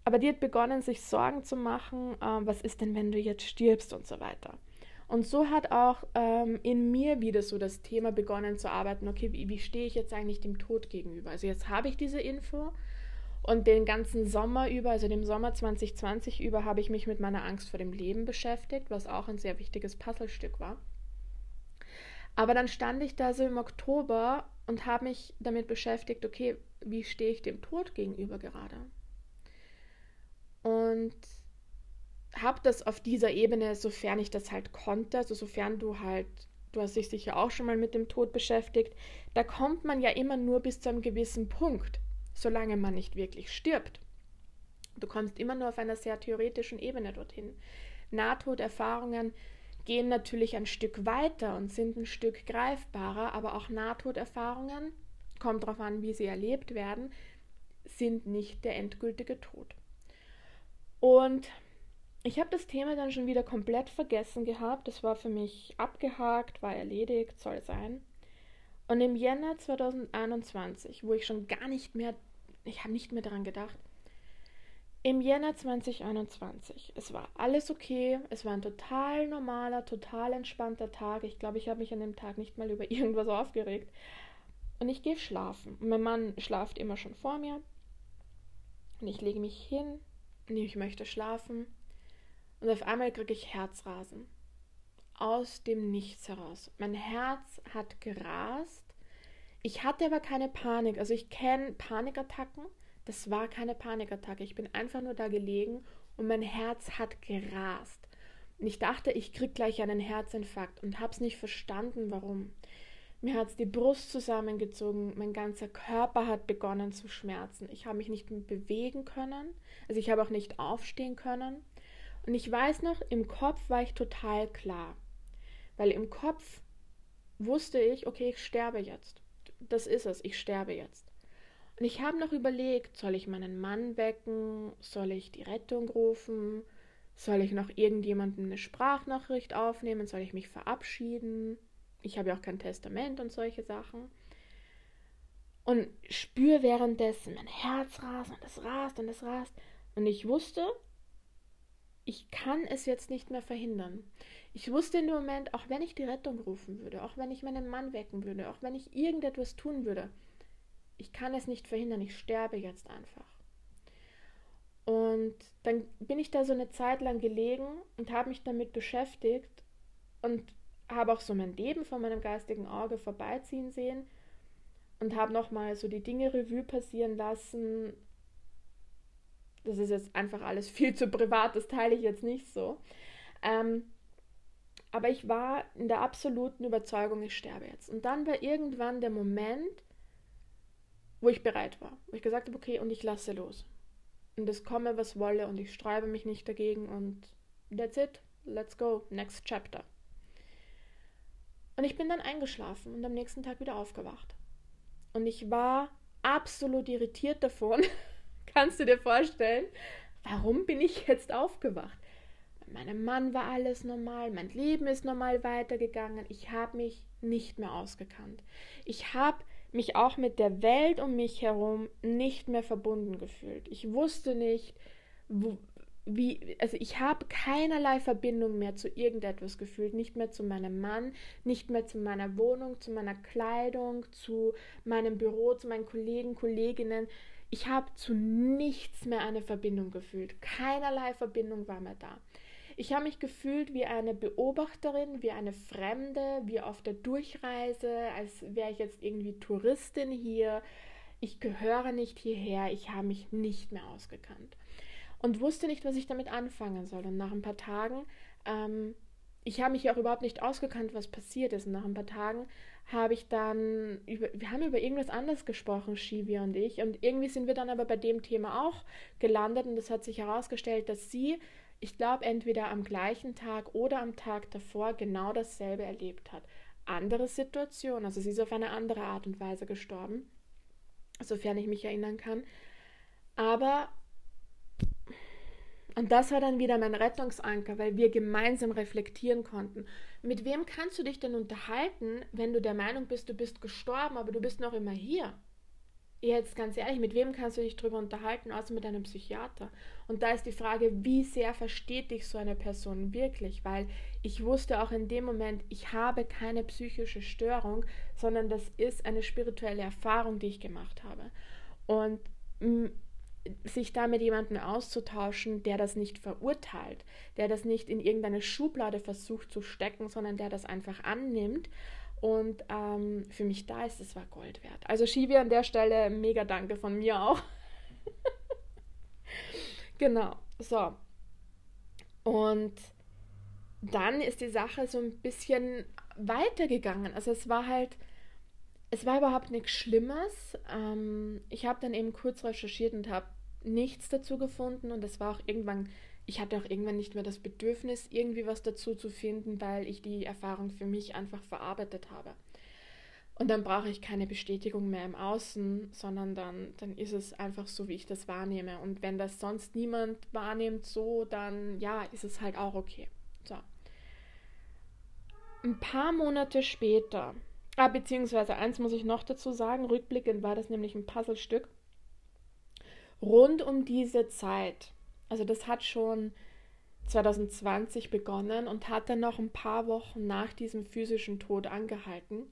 Aber die hat begonnen, sich Sorgen zu machen, äh, was ist denn, wenn du jetzt stirbst und so weiter. Und so hat auch ähm, in mir wieder so das Thema begonnen zu arbeiten, okay, wie, wie stehe ich jetzt eigentlich dem Tod gegenüber? Also jetzt habe ich diese Info und den ganzen Sommer über, also dem Sommer 2020 über, habe ich mich mit meiner Angst vor dem Leben beschäftigt, was auch ein sehr wichtiges Puzzlestück war. Aber dann stand ich da so im Oktober und habe mich damit beschäftigt, okay, wie stehe ich dem Tod gegenüber gerade? Und habe das auf dieser Ebene, sofern ich das halt konnte, also sofern du halt, du hast dich sicher auch schon mal mit dem Tod beschäftigt, da kommt man ja immer nur bis zu einem gewissen Punkt, solange man nicht wirklich stirbt. Du kommst immer nur auf einer sehr theoretischen Ebene dorthin. Nahtoderfahrungen gehen natürlich ein Stück weiter und sind ein Stück greifbarer, aber auch Nahtoderfahrungen, kommt darauf an, wie sie erlebt werden, sind nicht der endgültige Tod. Und ich habe das Thema dann schon wieder komplett vergessen gehabt. Das war für mich abgehakt, war erledigt, soll sein. Und im Jänner 2021, wo ich schon gar nicht mehr, ich habe nicht mehr daran gedacht, im Jänner 2021, es war alles okay, es war ein total normaler, total entspannter Tag. Ich glaube, ich habe mich an dem Tag nicht mal über irgendwas aufgeregt. Und ich gehe schlafen. Mein Mann schlaft immer schon vor mir. Und ich lege mich hin und ich möchte schlafen. Und auf einmal kriege ich Herzrasen. Aus dem Nichts heraus. Mein Herz hat gerast. Ich hatte aber keine Panik. Also ich kenne Panikattacken. Das war keine Panikattacke. Ich bin einfach nur da gelegen und mein Herz hat gerast. Und ich dachte, ich krieg gleich einen Herzinfarkt und hab's nicht verstanden, warum. Mir hat's die Brust zusammengezogen, mein ganzer Körper hat begonnen zu schmerzen. Ich habe mich nicht bewegen können, also ich habe auch nicht aufstehen können. Und ich weiß noch, im Kopf war ich total klar. Weil im Kopf wusste ich, okay, ich sterbe jetzt. Das ist es, ich sterbe jetzt. Und ich habe noch überlegt, soll ich meinen Mann wecken? Soll ich die Rettung rufen? Soll ich noch irgendjemandem eine Sprachnachricht aufnehmen? Soll ich mich verabschieden? Ich habe ja auch kein Testament und solche Sachen. Und spüre währenddessen mein Herz rast und es rast und es rast. Und ich wusste, ich kann es jetzt nicht mehr verhindern. Ich wusste in dem Moment, auch wenn ich die Rettung rufen würde, auch wenn ich meinen Mann wecken würde, auch wenn ich irgendetwas tun würde, ich kann es nicht verhindern, ich sterbe jetzt einfach. Und dann bin ich da so eine Zeit lang gelegen und habe mich damit beschäftigt und habe auch so mein Leben von meinem geistigen Auge vorbeiziehen sehen und habe nochmal so die Dinge Revue passieren lassen das ist jetzt einfach alles viel zu privat, das teile ich jetzt nicht so. Ähm, aber ich war in der absoluten Überzeugung, ich sterbe jetzt. Und dann war irgendwann der Moment, wo ich bereit war, wo ich gesagt habe, okay, und ich lasse los. Und es komme, was wolle, und ich sträube mich nicht dagegen und that's it, let's go, next chapter. Und ich bin dann eingeschlafen und am nächsten Tag wieder aufgewacht. Und ich war absolut irritiert davon, Kannst du dir vorstellen, warum bin ich jetzt aufgewacht? Bei meinem Mann war alles normal, mein Leben ist normal weitergegangen, ich habe mich nicht mehr ausgekannt. Ich habe mich auch mit der Welt um mich herum nicht mehr verbunden gefühlt. Ich wusste nicht, wo, wie, also ich habe keinerlei Verbindung mehr zu irgendetwas gefühlt, nicht mehr zu meinem Mann, nicht mehr zu meiner Wohnung, zu meiner Kleidung, zu meinem Büro, zu meinen Kollegen, Kolleginnen. Ich habe zu nichts mehr eine Verbindung gefühlt. Keinerlei Verbindung war mehr da. Ich habe mich gefühlt wie eine Beobachterin, wie eine Fremde, wie auf der Durchreise, als wäre ich jetzt irgendwie Touristin hier. Ich gehöre nicht hierher, ich habe mich nicht mehr ausgekannt und wusste nicht, was ich damit anfangen soll. Und nach ein paar Tagen, ähm, ich habe mich auch überhaupt nicht ausgekannt, was passiert ist. Und nach ein paar Tagen habe ich dann, über, wir haben über irgendwas anderes gesprochen, Shivi und ich. Und irgendwie sind wir dann aber bei dem Thema auch gelandet und es hat sich herausgestellt, dass sie, ich glaube, entweder am gleichen Tag oder am Tag davor genau dasselbe erlebt hat. Andere Situation, also sie ist auf eine andere Art und Weise gestorben, sofern ich mich erinnern kann. Aber und das war dann wieder mein Rettungsanker, weil wir gemeinsam reflektieren konnten. Mit wem kannst du dich denn unterhalten, wenn du der Meinung bist, du bist gestorben, aber du bist noch immer hier? Jetzt ganz ehrlich, mit wem kannst du dich darüber unterhalten, außer mit einem Psychiater? Und da ist die Frage, wie sehr versteht dich so eine Person wirklich? Weil ich wusste auch in dem Moment, ich habe keine psychische Störung, sondern das ist eine spirituelle Erfahrung, die ich gemacht habe. Und sich da mit jemandem auszutauschen, der das nicht verurteilt, der das nicht in irgendeine Schublade versucht zu stecken, sondern der das einfach annimmt und ähm, für mich da ist, das war Gold wert. Also Shivi an der Stelle mega Danke von mir auch. genau, so. Und dann ist die Sache so ein bisschen weitergegangen. Also es war halt es war überhaupt nichts Schlimmes. Ähm, ich habe dann eben kurz recherchiert und habe nichts dazu gefunden und es war auch irgendwann, ich hatte auch irgendwann nicht mehr das Bedürfnis, irgendwie was dazu zu finden, weil ich die Erfahrung für mich einfach verarbeitet habe. Und dann brauche ich keine Bestätigung mehr im Außen, sondern dann, dann ist es einfach so, wie ich das wahrnehme. Und wenn das sonst niemand wahrnimmt so, dann ja, ist es halt auch okay. So. Ein paar Monate später, ah, beziehungsweise eins muss ich noch dazu sagen, rückblickend war das nämlich ein Puzzlestück. Rund um diese Zeit, also das hat schon 2020 begonnen und hat dann noch ein paar Wochen nach diesem physischen Tod angehalten,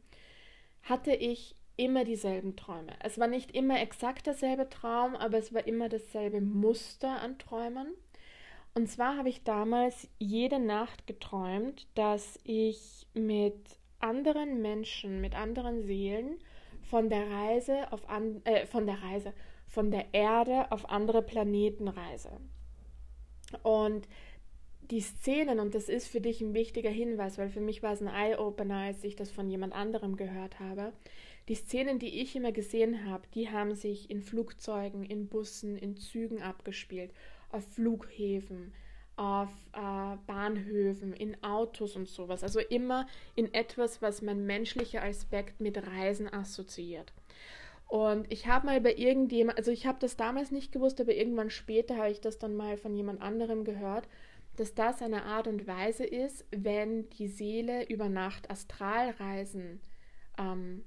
hatte ich immer dieselben Träume. Es war nicht immer exakt derselbe Traum, aber es war immer dasselbe Muster an Träumen. Und zwar habe ich damals jede Nacht geträumt, dass ich mit anderen Menschen, mit anderen Seelen von der Reise auf an, äh, von der Reise, von der Erde auf andere Planeten reise. Und die Szenen, und das ist für dich ein wichtiger Hinweis, weil für mich war es ein Eye-Opener, als ich das von jemand anderem gehört habe. Die Szenen, die ich immer gesehen habe, die haben sich in Flugzeugen, in Bussen, in Zügen abgespielt, auf Flughäfen, auf äh, Bahnhöfen, in Autos und sowas. Also immer in etwas, was mein menschlicher Aspekt mit Reisen assoziiert. Und ich habe mal bei irgendjemand, also ich habe das damals nicht gewusst, aber irgendwann später habe ich das dann mal von jemand anderem gehört dass das eine Art und Weise ist, wenn die Seele über Nacht Astralreisen ähm,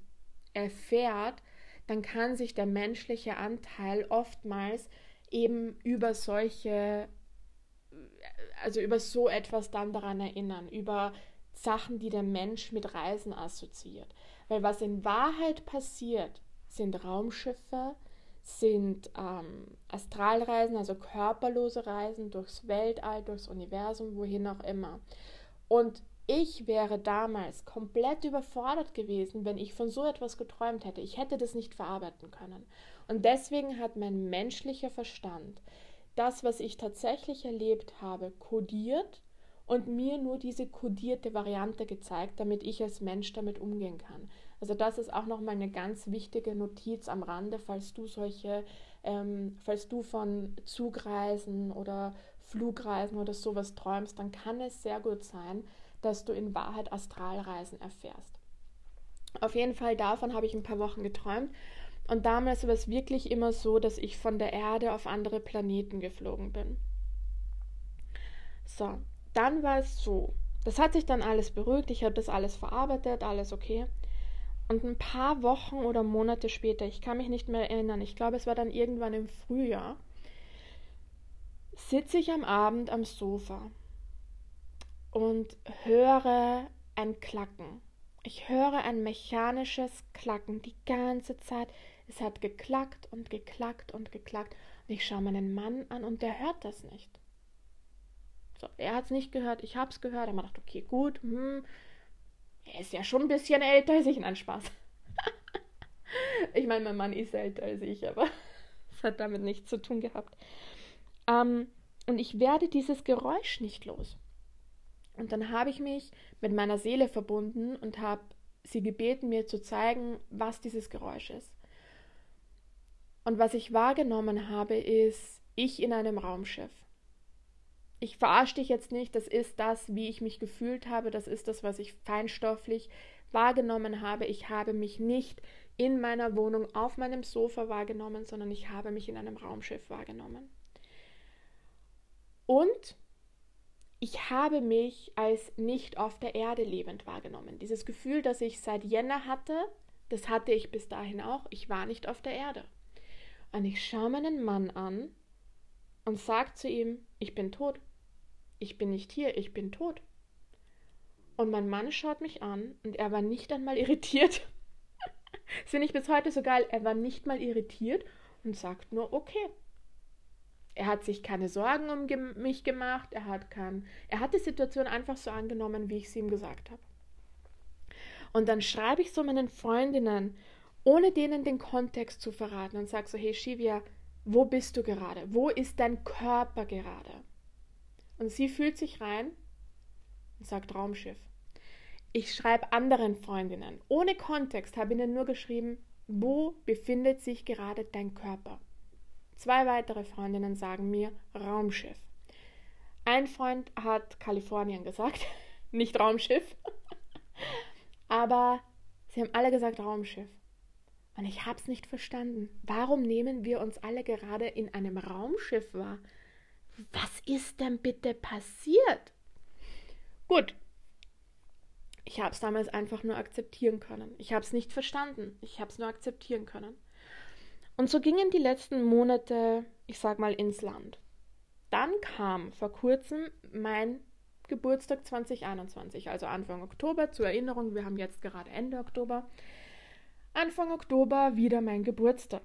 erfährt, dann kann sich der menschliche Anteil oftmals eben über solche, also über so etwas dann daran erinnern, über Sachen, die der Mensch mit Reisen assoziiert. Weil was in Wahrheit passiert, sind Raumschiffe, sind ähm, Astralreisen, also körperlose Reisen durchs Weltall, durchs Universum, wohin auch immer. Und ich wäre damals komplett überfordert gewesen, wenn ich von so etwas geträumt hätte. Ich hätte das nicht verarbeiten können. Und deswegen hat mein menschlicher Verstand das, was ich tatsächlich erlebt habe, kodiert und mir nur diese kodierte Variante gezeigt, damit ich als Mensch damit umgehen kann. Also das ist auch nochmal eine ganz wichtige Notiz am Rande, falls du solche, ähm, falls du von Zugreisen oder Flugreisen oder sowas träumst, dann kann es sehr gut sein, dass du in Wahrheit Astralreisen erfährst. Auf jeden Fall davon habe ich ein paar Wochen geträumt. Und damals war es wirklich immer so, dass ich von der Erde auf andere Planeten geflogen bin. So, dann war es so. Das hat sich dann alles beruhigt, ich habe das alles verarbeitet, alles okay. Und ein paar Wochen oder Monate später, ich kann mich nicht mehr erinnern, ich glaube, es war dann irgendwann im Frühjahr, sitze ich am Abend am Sofa und höre ein Klacken. Ich höre ein mechanisches Klacken die ganze Zeit. Es hat geklackt und geklackt und geklackt. Und ich schaue meinen Mann an und der hört das nicht. So, er hat es nicht gehört, ich habe es gehört. Er hat gedacht, okay, gut, hm, er ist ja schon ein bisschen älter als ich. Nein, Spaß. ich meine, mein Mann ist älter als ich, aber es hat damit nichts zu tun gehabt. Ähm, und ich werde dieses Geräusch nicht los. Und dann habe ich mich mit meiner Seele verbunden und habe sie gebeten, mir zu zeigen, was dieses Geräusch ist. Und was ich wahrgenommen habe, ist ich in einem Raumschiff ich verarsche dich jetzt nicht, das ist das, wie ich mich gefühlt habe, das ist das, was ich feinstofflich wahrgenommen habe. Ich habe mich nicht in meiner Wohnung auf meinem Sofa wahrgenommen, sondern ich habe mich in einem Raumschiff wahrgenommen. Und ich habe mich als nicht auf der Erde lebend wahrgenommen. Dieses Gefühl, das ich seit Jänner hatte, das hatte ich bis dahin auch. Ich war nicht auf der Erde. Und ich schaue meinen Mann an und sage zu ihm, ich bin tot ich bin nicht hier, ich bin tot. Und mein Mann schaut mich an und er war nicht einmal irritiert. das finde ich bis heute so geil. Er war nicht mal irritiert und sagt nur, okay. Er hat sich keine Sorgen um mich gemacht. Er hat, kein, er hat die Situation einfach so angenommen, wie ich sie ihm gesagt habe. Und dann schreibe ich so meinen Freundinnen, ohne denen den Kontext zu verraten, und sage so: Hey Shivia, wo bist du gerade? Wo ist dein Körper gerade? Und sie fühlt sich rein und sagt Raumschiff. Ich schreibe anderen Freundinnen. Ohne Kontext habe ihnen nur geschrieben, wo befindet sich gerade dein Körper? Zwei weitere Freundinnen sagen mir Raumschiff. Ein Freund hat Kalifornien gesagt, nicht Raumschiff. Aber Sie haben alle gesagt Raumschiff. Und ich habe es nicht verstanden. Warum nehmen wir uns alle gerade in einem Raumschiff wahr? Was ist denn bitte passiert? Gut. Ich habe es damals einfach nur akzeptieren können. Ich habe es nicht verstanden. Ich habe es nur akzeptieren können. Und so gingen die letzten Monate, ich sag mal, ins Land. Dann kam vor kurzem mein Geburtstag 2021, also Anfang Oktober. Zur Erinnerung, wir haben jetzt gerade Ende Oktober. Anfang Oktober wieder mein Geburtstag.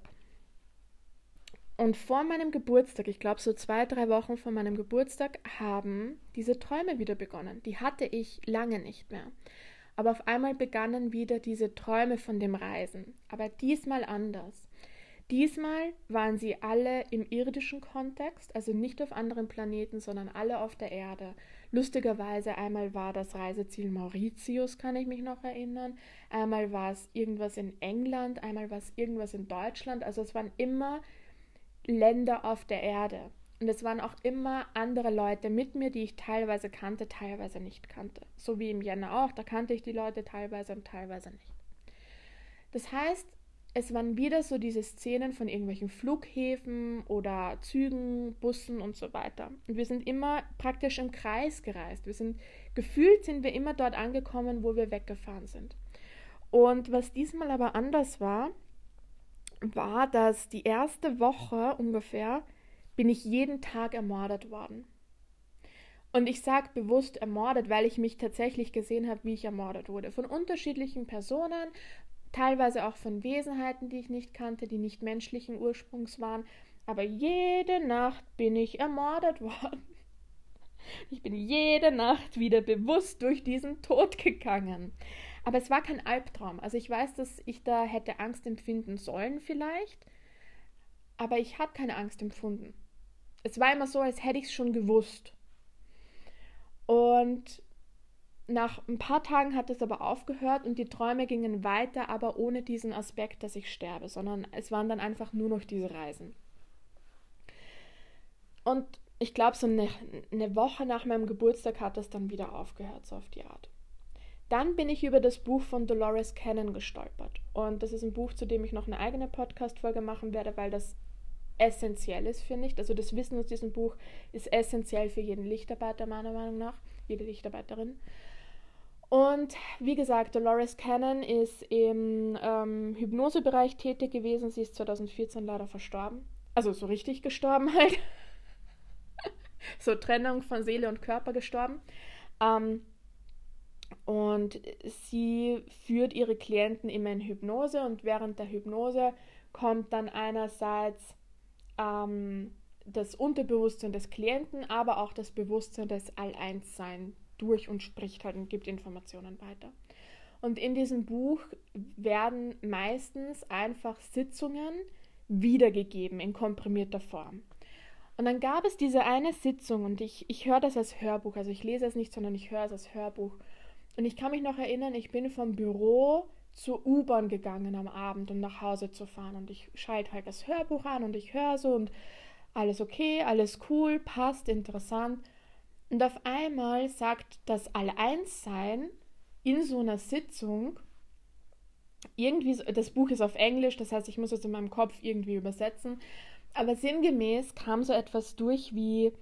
Und vor meinem Geburtstag, ich glaube so zwei, drei Wochen vor meinem Geburtstag, haben diese Träume wieder begonnen. Die hatte ich lange nicht mehr. Aber auf einmal begannen wieder diese Träume von dem Reisen. Aber diesmal anders. Diesmal waren sie alle im irdischen Kontext, also nicht auf anderen Planeten, sondern alle auf der Erde. Lustigerweise einmal war das Reiseziel Mauritius, kann ich mich noch erinnern. Einmal war es irgendwas in England, einmal war es irgendwas in Deutschland. Also es waren immer Länder auf der Erde. Und es waren auch immer andere Leute mit mir, die ich teilweise kannte, teilweise nicht kannte. So wie im Jänner auch, da kannte ich die Leute teilweise und teilweise nicht. Das heißt, es waren wieder so diese Szenen von irgendwelchen Flughäfen oder Zügen, Bussen und so weiter. Und wir sind immer praktisch im Kreis gereist. Wir sind gefühlt sind wir immer dort angekommen, wo wir weggefahren sind. Und was diesmal aber anders war, war, dass die erste Woche ungefähr bin ich jeden Tag ermordet worden. Und ich sage bewusst ermordet, weil ich mich tatsächlich gesehen habe, wie ich ermordet wurde. Von unterschiedlichen Personen, teilweise auch von Wesenheiten, die ich nicht kannte, die nicht menschlichen Ursprungs waren. Aber jede Nacht bin ich ermordet worden. Ich bin jede Nacht wieder bewusst durch diesen Tod gegangen. Aber es war kein Albtraum. Also ich weiß, dass ich da hätte Angst empfinden sollen vielleicht, aber ich habe keine Angst empfunden. Es war immer so, als hätte ich es schon gewusst. Und nach ein paar Tagen hat es aber aufgehört und die Träume gingen weiter, aber ohne diesen Aspekt, dass ich sterbe, sondern es waren dann einfach nur noch diese Reisen. Und ich glaube, so eine, eine, Woche nach meinem Geburtstag hat es dann wieder aufgehört, so auf die Art. Dann bin ich über das Buch von Dolores Cannon gestolpert. Und das ist ein Buch, zu dem ich noch eine eigene Podcast-Folge machen werde, weil das essentiell ist, finde ich. Also das Wissen aus diesem Buch ist essentiell für jeden Lichtarbeiter, meiner Meinung nach, jede Lichtarbeiterin. Und wie gesagt, Dolores Cannon ist im ähm, Hypnosebereich tätig gewesen. Sie ist 2014 leider verstorben. Also so richtig gestorben halt. so Trennung von Seele und Körper gestorben. Ähm, und sie führt ihre Klienten immer in Hypnose und während der Hypnose kommt dann einerseits ähm, das Unterbewusstsein des Klienten, aber auch das Bewusstsein des All-Eins-Sein durch und spricht halt und gibt Informationen weiter. Und in diesem Buch werden meistens einfach Sitzungen wiedergegeben in komprimierter Form. Und dann gab es diese eine Sitzung und ich, ich höre das als Hörbuch, also ich lese es nicht, sondern ich höre es als Hörbuch. Und ich kann mich noch erinnern, ich bin vom Büro zur U-Bahn gegangen am Abend, um nach Hause zu fahren. Und ich schalte halt das Hörbuch an und ich höre so und alles okay, alles cool, passt, interessant. Und auf einmal sagt das All-Eins-Sein in so einer Sitzung, irgendwie, das Buch ist auf Englisch, das heißt, ich muss es in meinem Kopf irgendwie übersetzen, aber sinngemäß kam so etwas durch wie,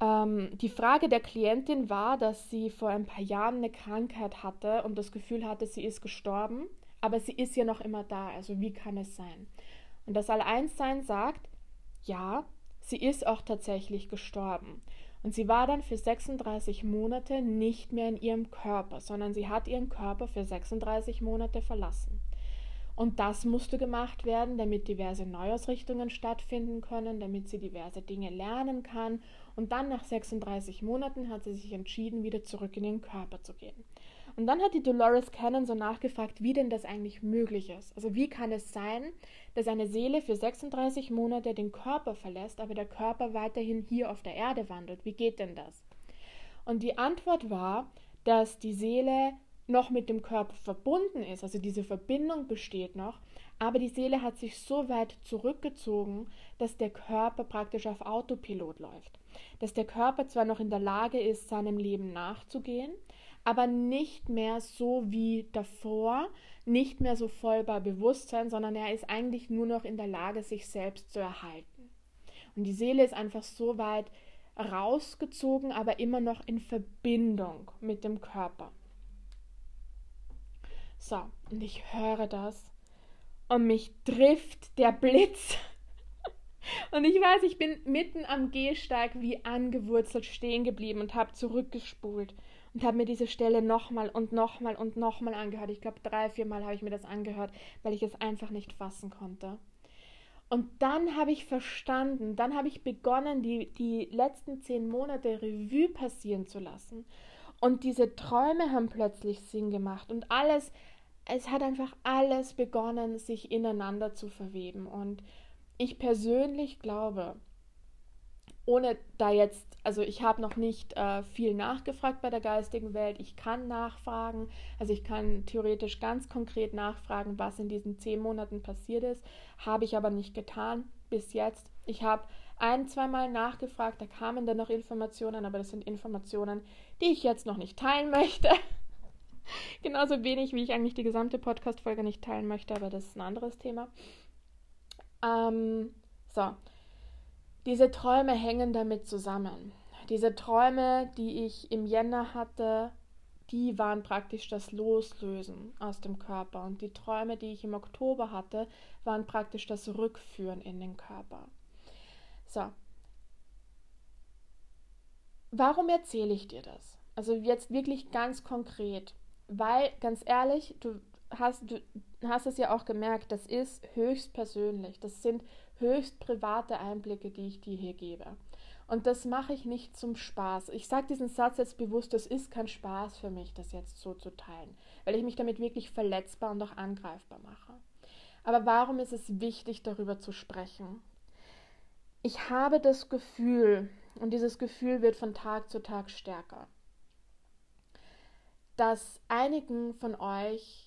ähm, die Frage der Klientin war, dass sie vor ein paar Jahren eine Krankheit hatte und das Gefühl hatte, sie ist gestorben, aber sie ist ja noch immer da, also wie kann es sein? Und das All-Eins-Sein sagt, ja, Sie ist auch tatsächlich gestorben. Und sie war dann für 36 Monate nicht mehr in ihrem Körper, sondern sie hat ihren Körper für 36 Monate verlassen. Und das musste gemacht werden, damit diverse Neuausrichtungen stattfinden können, damit sie diverse Dinge lernen kann. Und dann nach 36 Monaten hat sie sich entschieden, wieder zurück in ihren Körper zu gehen. Und dann hat die Dolores Cannon so nachgefragt, wie denn das eigentlich möglich ist. Also wie kann es sein, dass eine Seele für 36 Monate den Körper verlässt, aber der Körper weiterhin hier auf der Erde wandelt? Wie geht denn das? Und die Antwort war, dass die Seele noch mit dem Körper verbunden ist, also diese Verbindung besteht noch, aber die Seele hat sich so weit zurückgezogen, dass der Körper praktisch auf Autopilot läuft. Dass der Körper zwar noch in der Lage ist, seinem Leben nachzugehen, aber nicht mehr so wie davor, nicht mehr so voll bei Bewusstsein, sondern er ist eigentlich nur noch in der Lage, sich selbst zu erhalten. Und die Seele ist einfach so weit rausgezogen, aber immer noch in Verbindung mit dem Körper. So, und ich höre das und mich trifft der Blitz. Und ich weiß, ich bin mitten am Gehsteig wie angewurzelt stehen geblieben und habe zurückgespult und habe mir diese Stelle nochmal und nochmal und nochmal angehört. Ich glaube, drei, vier Mal habe ich mir das angehört, weil ich es einfach nicht fassen konnte. Und dann habe ich verstanden, dann habe ich begonnen, die, die letzten zehn Monate Revue passieren zu lassen. Und diese Träume haben plötzlich Sinn gemacht und alles, es hat einfach alles begonnen, sich ineinander zu verweben. Und ich persönlich glaube, ohne da jetzt, also ich habe noch nicht äh, viel nachgefragt bei der geistigen Welt. Ich kann nachfragen, also ich kann theoretisch ganz konkret nachfragen, was in diesen zehn Monaten passiert ist. Habe ich aber nicht getan bis jetzt. Ich habe ein, zweimal nachgefragt, da kamen dann noch Informationen, aber das sind Informationen, die ich jetzt noch nicht teilen möchte. Genauso wenig, wie ich eigentlich die gesamte Podcast-Folge nicht teilen möchte, aber das ist ein anderes Thema. Ähm, so, diese Träume hängen damit zusammen. Diese Träume, die ich im Jänner hatte, die waren praktisch das Loslösen aus dem Körper. Und die Träume, die ich im Oktober hatte, waren praktisch das Rückführen in den Körper. So. Warum erzähle ich dir das? Also jetzt wirklich ganz konkret. Weil, ganz ehrlich, du hast, du hast es ja auch gemerkt, das ist höchst persönlich. Das sind höchst private Einblicke, die ich dir hier gebe. Und das mache ich nicht zum Spaß. Ich sage diesen Satz jetzt bewusst, das ist kein Spaß für mich, das jetzt so zu teilen, weil ich mich damit wirklich verletzbar und auch angreifbar mache. Aber warum ist es wichtig, darüber zu sprechen? Ich habe das Gefühl, und dieses Gefühl wird von Tag zu Tag stärker, dass einigen von euch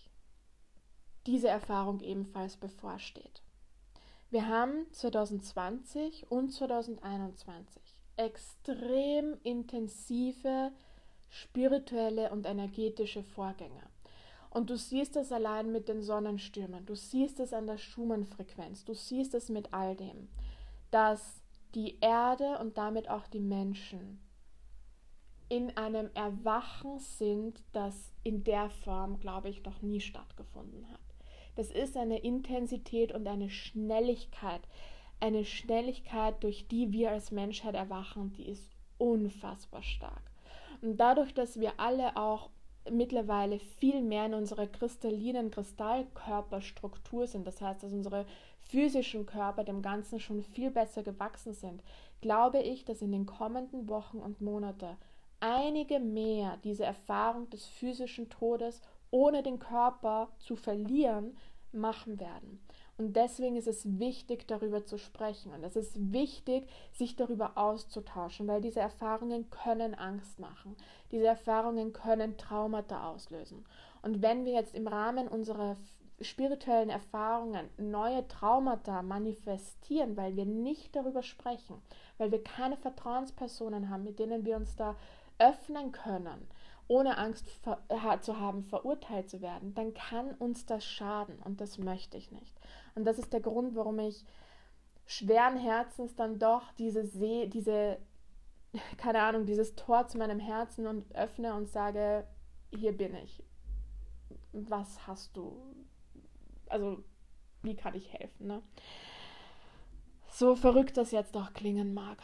diese Erfahrung ebenfalls bevorsteht. Wir haben 2020 und 2021 extrem intensive spirituelle und energetische Vorgänge. Und du siehst es allein mit den Sonnenstürmen, du siehst es an der Schumann-Frequenz, du siehst es mit all dem, dass die Erde und damit auch die Menschen in einem Erwachen sind, das in der Form, glaube ich, noch nie stattgefunden hat. Das ist eine Intensität und eine Schnelligkeit, eine Schnelligkeit, durch die wir als Menschheit erwachen, die ist unfassbar stark. Und dadurch, dass wir alle auch mittlerweile viel mehr in unserer kristallinen Kristallkörperstruktur sind, das heißt, dass unsere physischen Körper dem Ganzen schon viel besser gewachsen sind, glaube ich, dass in den kommenden Wochen und Monaten einige mehr diese Erfahrung des physischen Todes ohne den Körper zu verlieren, machen werden. Und deswegen ist es wichtig, darüber zu sprechen. Und es ist wichtig, sich darüber auszutauschen, weil diese Erfahrungen können Angst machen. Diese Erfahrungen können Traumata auslösen. Und wenn wir jetzt im Rahmen unserer spirituellen Erfahrungen neue Traumata manifestieren, weil wir nicht darüber sprechen, weil wir keine Vertrauenspersonen haben, mit denen wir uns da öffnen können, ohne Angst zu haben, verurteilt zu werden, dann kann uns das schaden und das möchte ich nicht. Und das ist der Grund, warum ich schweren Herzens dann doch diese See, diese, keine Ahnung, dieses Tor zu meinem Herzen und öffne und sage, hier bin ich. Was hast du? Also, wie kann ich helfen? Ne? So verrückt das jetzt auch klingen mag.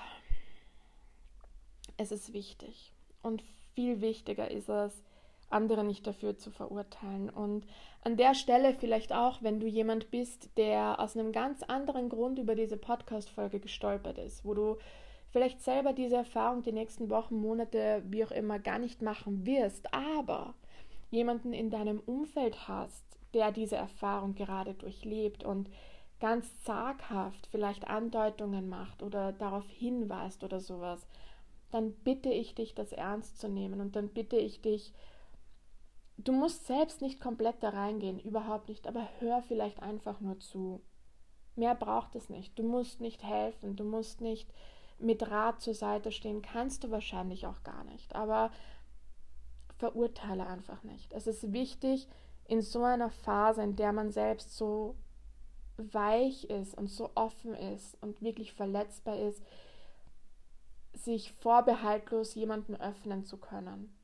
Es ist wichtig. Und viel wichtiger ist es, andere nicht dafür zu verurteilen. Und an der Stelle vielleicht auch, wenn du jemand bist, der aus einem ganz anderen Grund über diese Podcast-Folge gestolpert ist, wo du vielleicht selber diese Erfahrung die nächsten Wochen, Monate, wie auch immer, gar nicht machen wirst, aber jemanden in deinem Umfeld hast, der diese Erfahrung gerade durchlebt und ganz zaghaft vielleicht Andeutungen macht oder darauf hinweist oder sowas, dann bitte ich dich, das ernst zu nehmen und dann bitte ich dich, du musst selbst nicht komplett da reingehen, überhaupt nicht, aber hör vielleicht einfach nur zu. Mehr braucht es nicht. Du musst nicht helfen, du musst nicht mit Rat zur Seite stehen, kannst du wahrscheinlich auch gar nicht. Aber verurteile einfach nicht. Es ist wichtig, in so einer Phase, in der man selbst so weich ist und so offen ist und wirklich verletzbar ist, sich vorbehaltlos jemanden öffnen zu können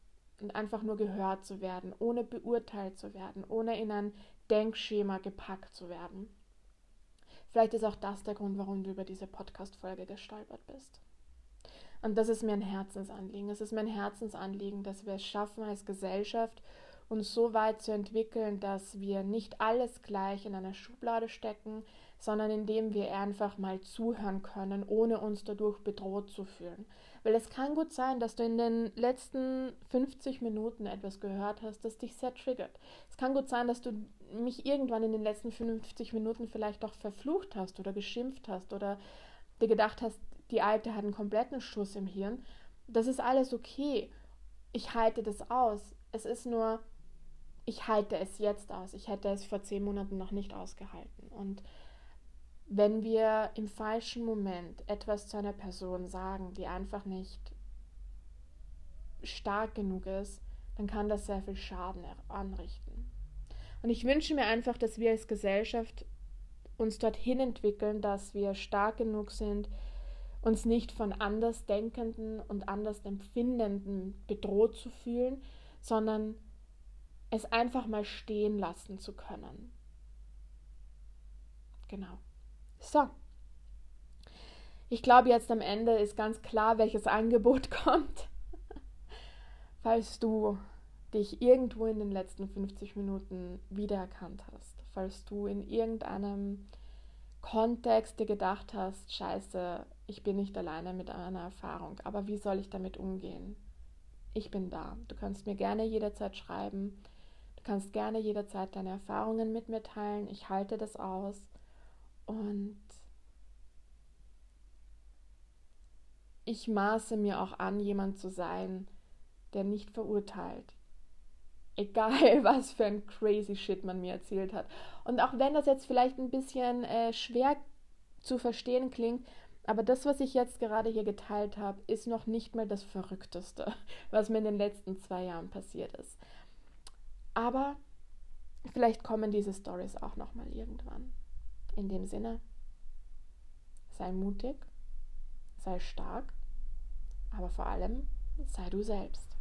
und einfach nur gehört zu werden, ohne beurteilt zu werden, ohne in ein Denkschema gepackt zu werden. Vielleicht ist auch das der Grund, warum du über diese Podcast-Folge gestolpert bist. Und das ist mir ein Herzensanliegen. Es ist mein Herzensanliegen, dass wir es schaffen, als Gesellschaft uns so weit zu entwickeln, dass wir nicht alles gleich in einer Schublade stecken, sondern indem wir einfach mal zuhören können, ohne uns dadurch bedroht zu fühlen. Weil es kann gut sein, dass du in den letzten 50 Minuten etwas gehört hast, das dich sehr triggert. Es kann gut sein, dass du mich irgendwann in den letzten 50 Minuten vielleicht auch verflucht hast oder geschimpft hast oder dir gedacht hast, die Alte hat einen kompletten Schuss im Hirn. Das ist alles okay. Ich halte das aus. Es ist nur, ich halte es jetzt aus. Ich hätte es vor zehn Monaten noch nicht ausgehalten. Und wenn wir im falschen Moment etwas zu einer Person sagen, die einfach nicht stark genug ist, dann kann das sehr viel Schaden anrichten. Und ich wünsche mir einfach, dass wir als Gesellschaft uns dorthin entwickeln, dass wir stark genug sind, uns nicht von Andersdenkenden und Andersempfindenden bedroht zu fühlen, sondern es einfach mal stehen lassen zu können. Genau. So. Ich glaube, jetzt am Ende ist ganz klar, welches Angebot kommt. falls du dich irgendwo in den letzten 50 Minuten wiedererkannt hast, falls du in irgendeinem Kontext dir gedacht hast, scheiße, ich bin nicht alleine mit einer Erfahrung, aber wie soll ich damit umgehen? Ich bin da. Du kannst mir gerne jederzeit schreiben. Du kannst gerne jederzeit deine Erfahrungen mit mir teilen. Ich halte das aus. Und ich maße mir auch an, jemand zu sein, der nicht verurteilt. Egal, was für ein crazy Shit man mir erzählt hat. Und auch wenn das jetzt vielleicht ein bisschen äh, schwer zu verstehen klingt, aber das, was ich jetzt gerade hier geteilt habe, ist noch nicht mal das Verrückteste, was mir in den letzten zwei Jahren passiert ist. Aber vielleicht kommen diese Stories auch noch mal irgendwann. In dem Sinne, sei mutig, sei stark, aber vor allem sei du selbst.